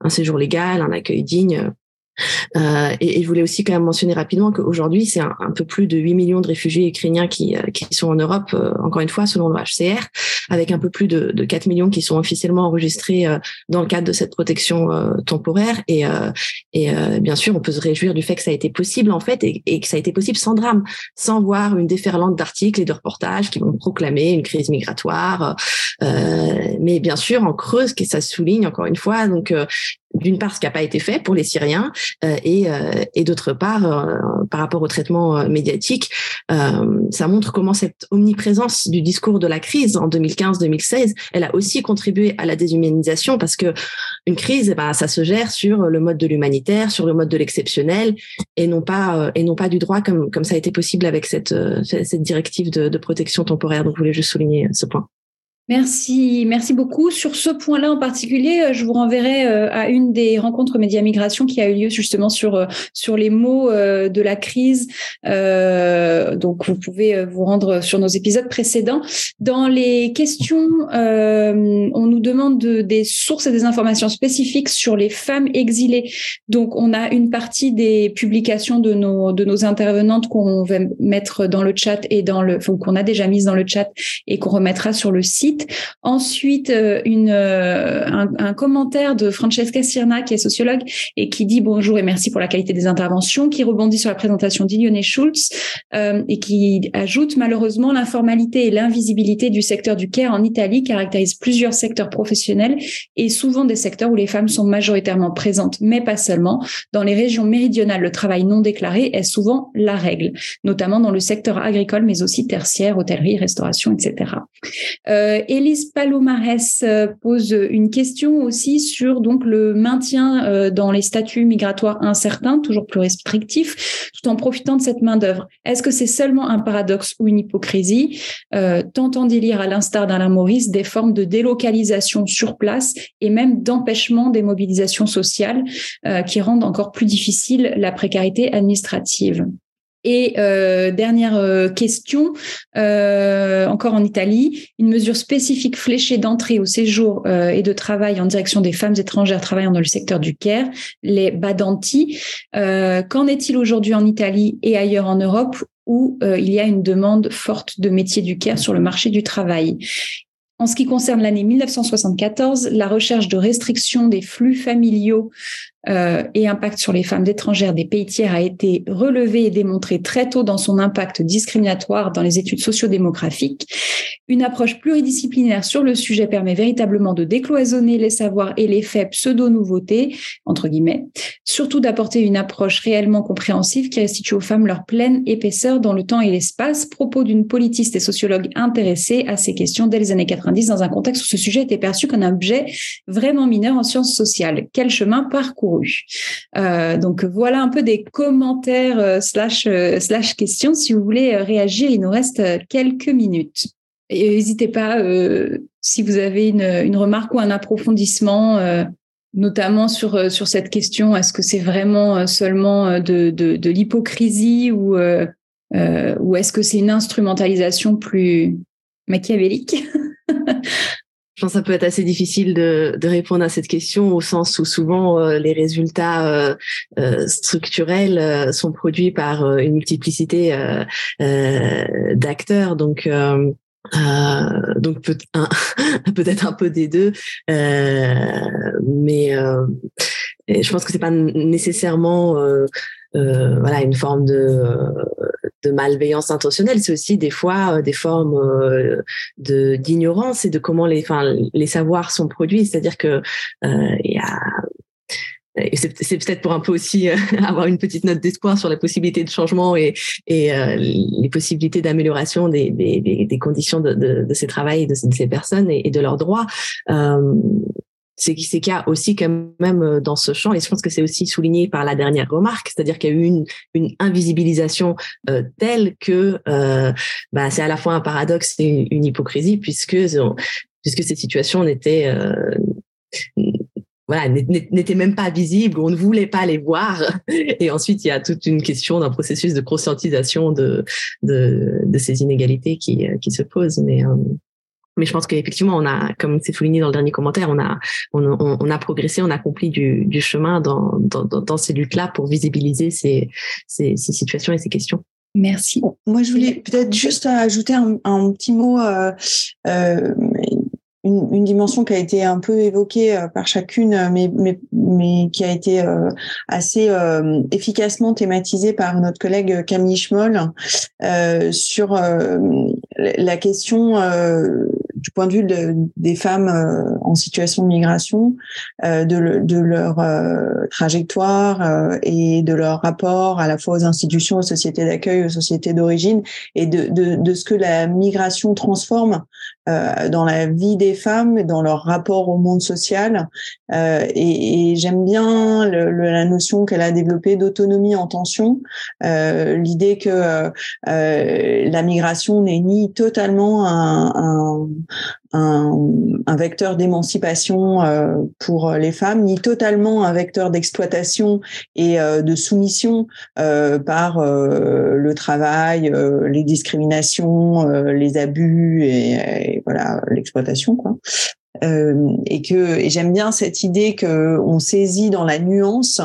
un séjour légal, un accueil digne euh, et, je voulais aussi quand même mentionner rapidement qu'aujourd'hui, c'est un, peu plus de 8 millions de réfugiés ukrainiens qui, euh, qui sont en Europe, euh, encore une fois, selon le HCR, avec un peu plus de, de 4 millions qui sont officiellement enregistrés dans le cadre de cette protection temporaire. Et, et bien sûr, on peut se réjouir du fait que ça a été possible, en fait, et, et que ça a été possible sans drame, sans voir une déferlante d'articles et de reportages qui vont proclamer une crise migratoire. mais bien sûr, en creuse, que ça souligne, encore une fois, donc d'une part ce qui n'a pas été fait pour les Syriens euh, et, euh, d'autre part euh, par rapport au traitement médiatique, ça montre comment cette omniprésence du discours de la crise en 2015-2016, elle a aussi contribué à la déshumanisation parce que une crise, eh ben, ça se gère sur le mode de l'humanitaire, sur le mode de l'exceptionnel et non pas et non pas du droit comme comme ça a été possible avec cette cette directive de, de protection temporaire. Donc je voulais juste souligner ce point. Merci, merci beaucoup. Sur ce point-là en particulier, euh, je vous renverrai euh, à une des rencontres Média Migration qui a eu lieu justement sur euh, sur les mots de la crise. donc vous pouvez vous rendre sur nos épisodes précédents. Dans les questions, on nous demande des sources et des informations spécifiques sur les femmes exilées. Donc on a une partie des publications de nos de nos intervenantes qu'on va mettre dans le chat et dans le qu'on a déjà mises dans le chat et qu'on remettra sur le site. Ensuite, euh, euh, un, commentaire de Francesca Sirna, qui est sociologue, et qui dit bonjour et merci pour la qualité des interventions, qui rebondit sur la présentation d'Ilione Schulz, euh, et qui ajoute malheureusement l'informalité et l'invisibilité du secteur du care en Italie caractérise plusieurs secteurs professionnels et souvent des secteurs où les femmes sont majoritairement présentes, mais pas seulement. Dans les régions méridionales, le travail non déclaré est souvent la règle, notamment dans le secteur agricole, mais aussi tertiaire, hôtellerie, restauration, etc. Élise Palomares euh, pose une question aussi sur donc le maintien euh, dans les statuts migratoires incertains, toujours plus restrictifs, tout en profitant de cette main d'œuvre. Est-ce que c'est seulement un paradoxe ou une hypocrisie? Euh, Tentant d'y lire, à l'instar d'Alain Maurice, des formes de délocalisation sur place et même d'empêchement des mobilisations sociales qui rendent encore plus difficile la précarité administrative. Et euh, dernière euh, question, euh, encore en Italie, une mesure spécifique fléchée d'entrée au séjour et de travail en direction des femmes étrangères travaillant dans le secteur du care, les badanti. Qu'en est-il aujourd'hui en Italie et ailleurs en Europe où il y a une demande forte de métiers du care sur le marché du travail? En ce qui concerne l'année 1974, la recherche de restriction des flux familiaux euh, et impact sur les femmes étrangères des pays tiers a été relevé et démontré très tôt dans son impact discriminatoire dans les études sociodémographiques. Une approche pluridisciplinaire sur le sujet permet véritablement de décloisonner les savoirs et les faits pseudo-nouveautés, entre guillemets, surtout d'apporter une approche réellement compréhensive qui restitue aux femmes leur pleine épaisseur dans le temps et l'espace, propos d'une politiste et sociologue intéressée à ces questions dès les années 90 dans un contexte où ce sujet était perçu comme un objet vraiment mineur en sciences sociales. Quel chemin parcouru euh, donc voilà un peu des commentaires euh, slash euh, slash questions. Si vous voulez réagir, il nous reste quelques minutes. n'hésitez pas si vous avez une, remarque ou un approfondissement notamment sur, sur cette question, est-ce que c'est vraiment seulement de, de, l'hypocrisie ou, ou est-ce que c'est une instrumentalisation plus machiavélique? Je pense que ça peut être assez difficile de, de, répondre à cette question au sens où souvent euh, les résultats euh, structurels sont produits par une multiplicité d'acteurs. Donc euh, donc peut peut-être un peu des deux, euh, mais euh, je pense que c'est pas nécessairement euh, euh, voilà une forme de, de malveillance intentionnelle. C'est aussi des fois des formes de d'ignorance et de comment les les savoirs sont produits. C'est-à-dire que il y a c'est peut-être pour un peu aussi euh, avoir une petite note d'espoir sur la possibilité de changement et, et euh, les possibilités d'amélioration des, des, des, conditions de, de, ces travails, de, de ces personnes et, de leurs droits. Euh, c'est qu'il y a aussi quand même euh, dans ce champ, et je pense que c'est aussi souligné par la dernière remarque, c'est-à-dire qu'il y a eu une, une invisibilisation euh, telle que euh, bah, c'est à la fois un paradoxe et une hypocrisie, puisque, puisque ces situations n'étaient voilà, n'étaient même pas visibles, on ne voulait pas les voir. Et ensuite, il y a toute une question d'un processus de conscientisation de, de, de ces inégalités qui, qui se posent. Mais, euh, mais je pense qu'effectivement, on a, comme c'est souligné dans le dernier commentaire, on a, on, on, a progressé, on a accompli du, du chemin dans, dans, dans ces luttes-là pour visibiliser ces, ces, ces situations et ces questions. Merci. Moi, je voulais peut-être juste ajouter un, petit mot. Euh, euh, une, une, dimension qui a été un peu évoquée euh, par chacune, mais, mais, mais qui a été euh, assez efficacement thématisée par notre collègue Camille Schmoll sur la question du point de vue de, des femmes en situation de migration, de, de, leur trajectoire et de leur rapport à la fois aux institutions, aux sociétés d'accueil, aux sociétés d'origine, et de, de, ce que la migration transforme euh, dans la vie des femmes, dans leur rapport au monde social. Euh, et, et j'aime bien le, la notion qu'elle a développée d'autonomie en tension, euh, l'idée que euh, la migration n'est ni totalement un, un, un, un vecteur d'émancipation euh, pour les femmes, ni totalement un vecteur d'exploitation et euh, de soumission euh, par le travail, les discriminations, les abus et, et voilà l'exploitation quoi. et que j'aime bien cette idée que on saisit dans la nuance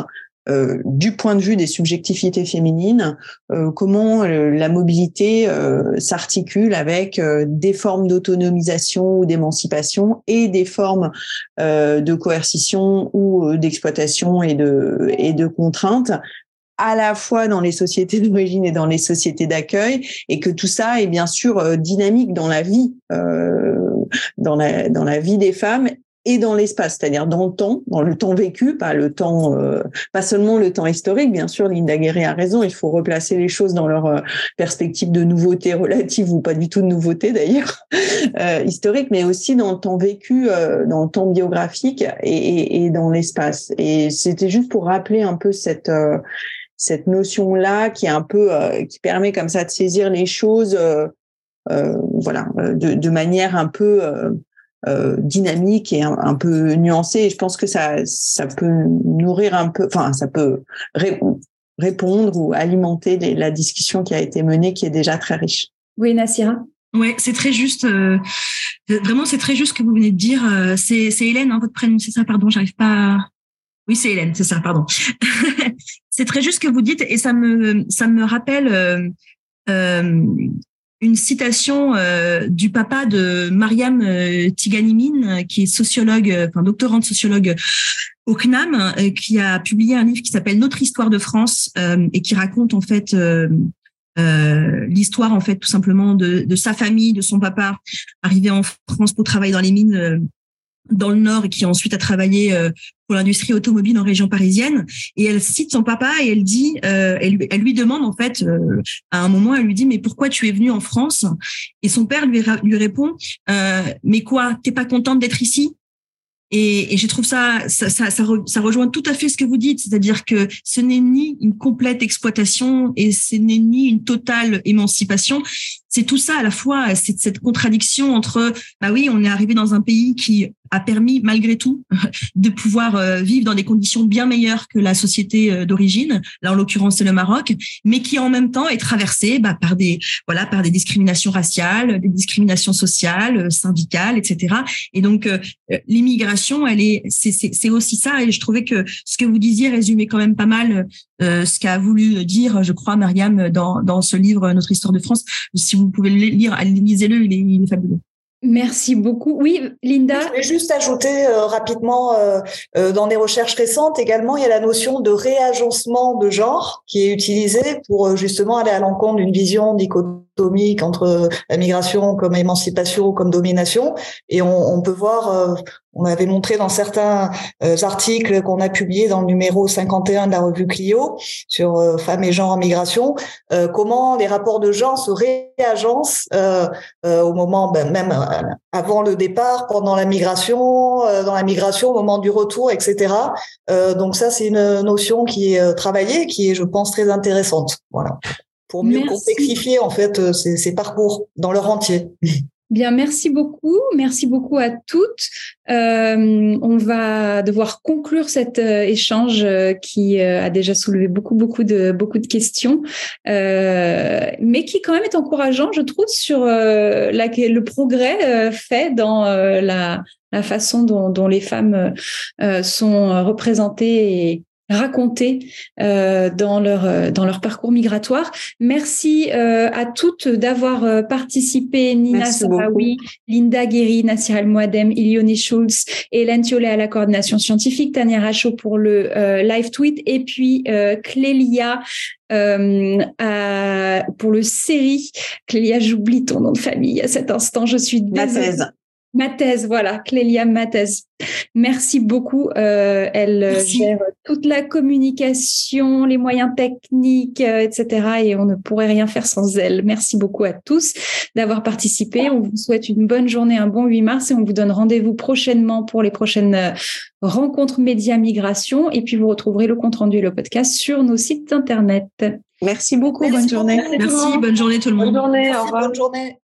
euh, du point de vue des subjectivités féminines, euh, comment euh, la mobilité s'articule avec des formes d'autonomisation ou d'émancipation et des formes de coercition ou d'exploitation et de, et de contrainte à la fois dans les sociétés d'origine et dans les sociétés d'accueil, et que tout ça est bien sûr dynamique dans la vie, dans la dans la vie des femmes et dans l'espace, c'est-à-dire dans le temps, dans le temps vécu, pas le temps, euh, pas seulement le temps historique. Bien sûr, Linda Guéry a raison. Il faut replacer les choses dans leur euh, perspective de nouveauté relative ou pas du tout de nouveauté d'ailleurs euh, historique, mais aussi dans le temps vécu, euh, dans le temps biographique et, et, et dans l'espace. Et c'était juste pour rappeler un peu cette cette notion là qui est un peu qui permet comme ça de saisir les choses. voilà, de, de, manière un peu euh, dynamique et un, peu nuancée. Et je pense que ça, ça peut nourrir un peu, enfin, ça peut répondre ou alimenter la discussion qui a été menée, qui est déjà très riche. Oui, Nassira. Ouais, c'est très juste. Euh, vraiment, c'est très juste ce que vous venez de dire. Euh, c'est, c'est Hélène, hein, votre prénom, c'est ça? Pardon, j'arrive pas. Oui, c'est Hélène, c'est ça. Pardon. c'est très juste ce que vous dites et ça me ça me rappelle euh, une citation euh, du papa de Mariam euh, Tiganimine, qui est sociologue, euh, enfin doctorante sociologue au CNAM, qui a publié un livre qui s'appelle Notre histoire de France et qui raconte en fait l'histoire en fait tout simplement de, sa famille, de son papa arrivé en France pour travailler dans les mines dans le Nord et qui ensuite a travaillé euh, pour l'industrie automobile en région parisienne. Et elle cite son papa et elle dit, euh, elle, lui demande en fait, euh, à un moment, elle lui dit mais pourquoi tu es venu en France? Et son père lui, lui répond mais quoi, t'es pas contente d'être ici? Et, et, je trouve ça ça, ça, ça, ça, rejoint tout à fait ce que vous dites, c'est-à-dire que ce n'est ni une complète exploitation et ce n'est ni une totale émancipation, c'est tout ça à la fois, c'est cette contradiction entre, bah oui, on est arrivé dans un pays qui a permis malgré tout de pouvoir euh, vivre dans des conditions bien meilleures que la société euh, d'origine. Là, en l'occurrence, c'est le Maroc, mais qui en même temps est traversé bah, par des voilà par des discriminations raciales, des discriminations sociales, euh, syndicales, etc. Et donc l'immigration, elle est c'est aussi ça. Et je trouvais que ce que vous disiez résumait quand même pas mal ce qu'a voulu dire, je crois, Mariam dans dans ce livre Notre histoire de France. Vous pouvez le lire, lisez-le, il est, il est fabuleux. Merci beaucoup. Oui, Linda? Je vais juste ajouter euh, rapidement, euh, euh, dans des recherches récentes également, il y a la notion de réagencement de genre qui est utilisée pour justement aller à l'encontre d'une vision dichotomique entre la migration comme émancipation ou comme domination. Et on, peut voir on avait montré dans certains euh, articles qu'on a publiés dans le numéro 51 de la revue Clio sur euh, femmes et genre en migration, euh, comment les rapports de genre se réagencent au moment, ben, même avant le départ, pendant la migration, dans la migration, au moment du retour, etc. donc ça, c'est une notion qui est travaillée, qui est, je pense, très intéressante. Voilà, pour mieux complexifier en fait ces, ces parcours dans leur entier. Bien, merci beaucoup. Merci beaucoup à toutes. Euh, on va devoir conclure cet euh, échange euh, qui a déjà soulevé beaucoup, beaucoup de, beaucoup de questions, mais qui quand même est encourageant, je trouve, sur la, le progrès fait dans la, la façon dont, dont les femmes sont représentées et, raconter euh, dans leur euh, dans leur parcours migratoire. Merci euh, à toutes d'avoir participé. Nina Sabawi, Linda Guéry, Nassir El Moadem, Ilione Schulz, Hélène Thiollet à la coordination scientifique, Tania Rachaud pour le live tweet et puis Clélia euh, pour le série. Clélia, j'oublie ton nom de famille à cet instant. Je suis désolée. Ma thèse, voilà, Clélia Mathèse. Merci beaucoup. Euh, elle euh, gère toute la communication, les moyens techniques, euh, etc. Et on ne pourrait rien faire sans elle. Merci beaucoup à tous d'avoir participé. On vous souhaite une bonne journée, un bon 8 mars et on vous donne rendez-vous prochainement pour les prochaines rencontres médias migration. Et puis vous retrouverez le compte rendu et le podcast sur nos sites internet. Merci beaucoup. bonne journée. Merci. Bonne journée tout le monde. Bonne journée. au revoir. Bonne journée.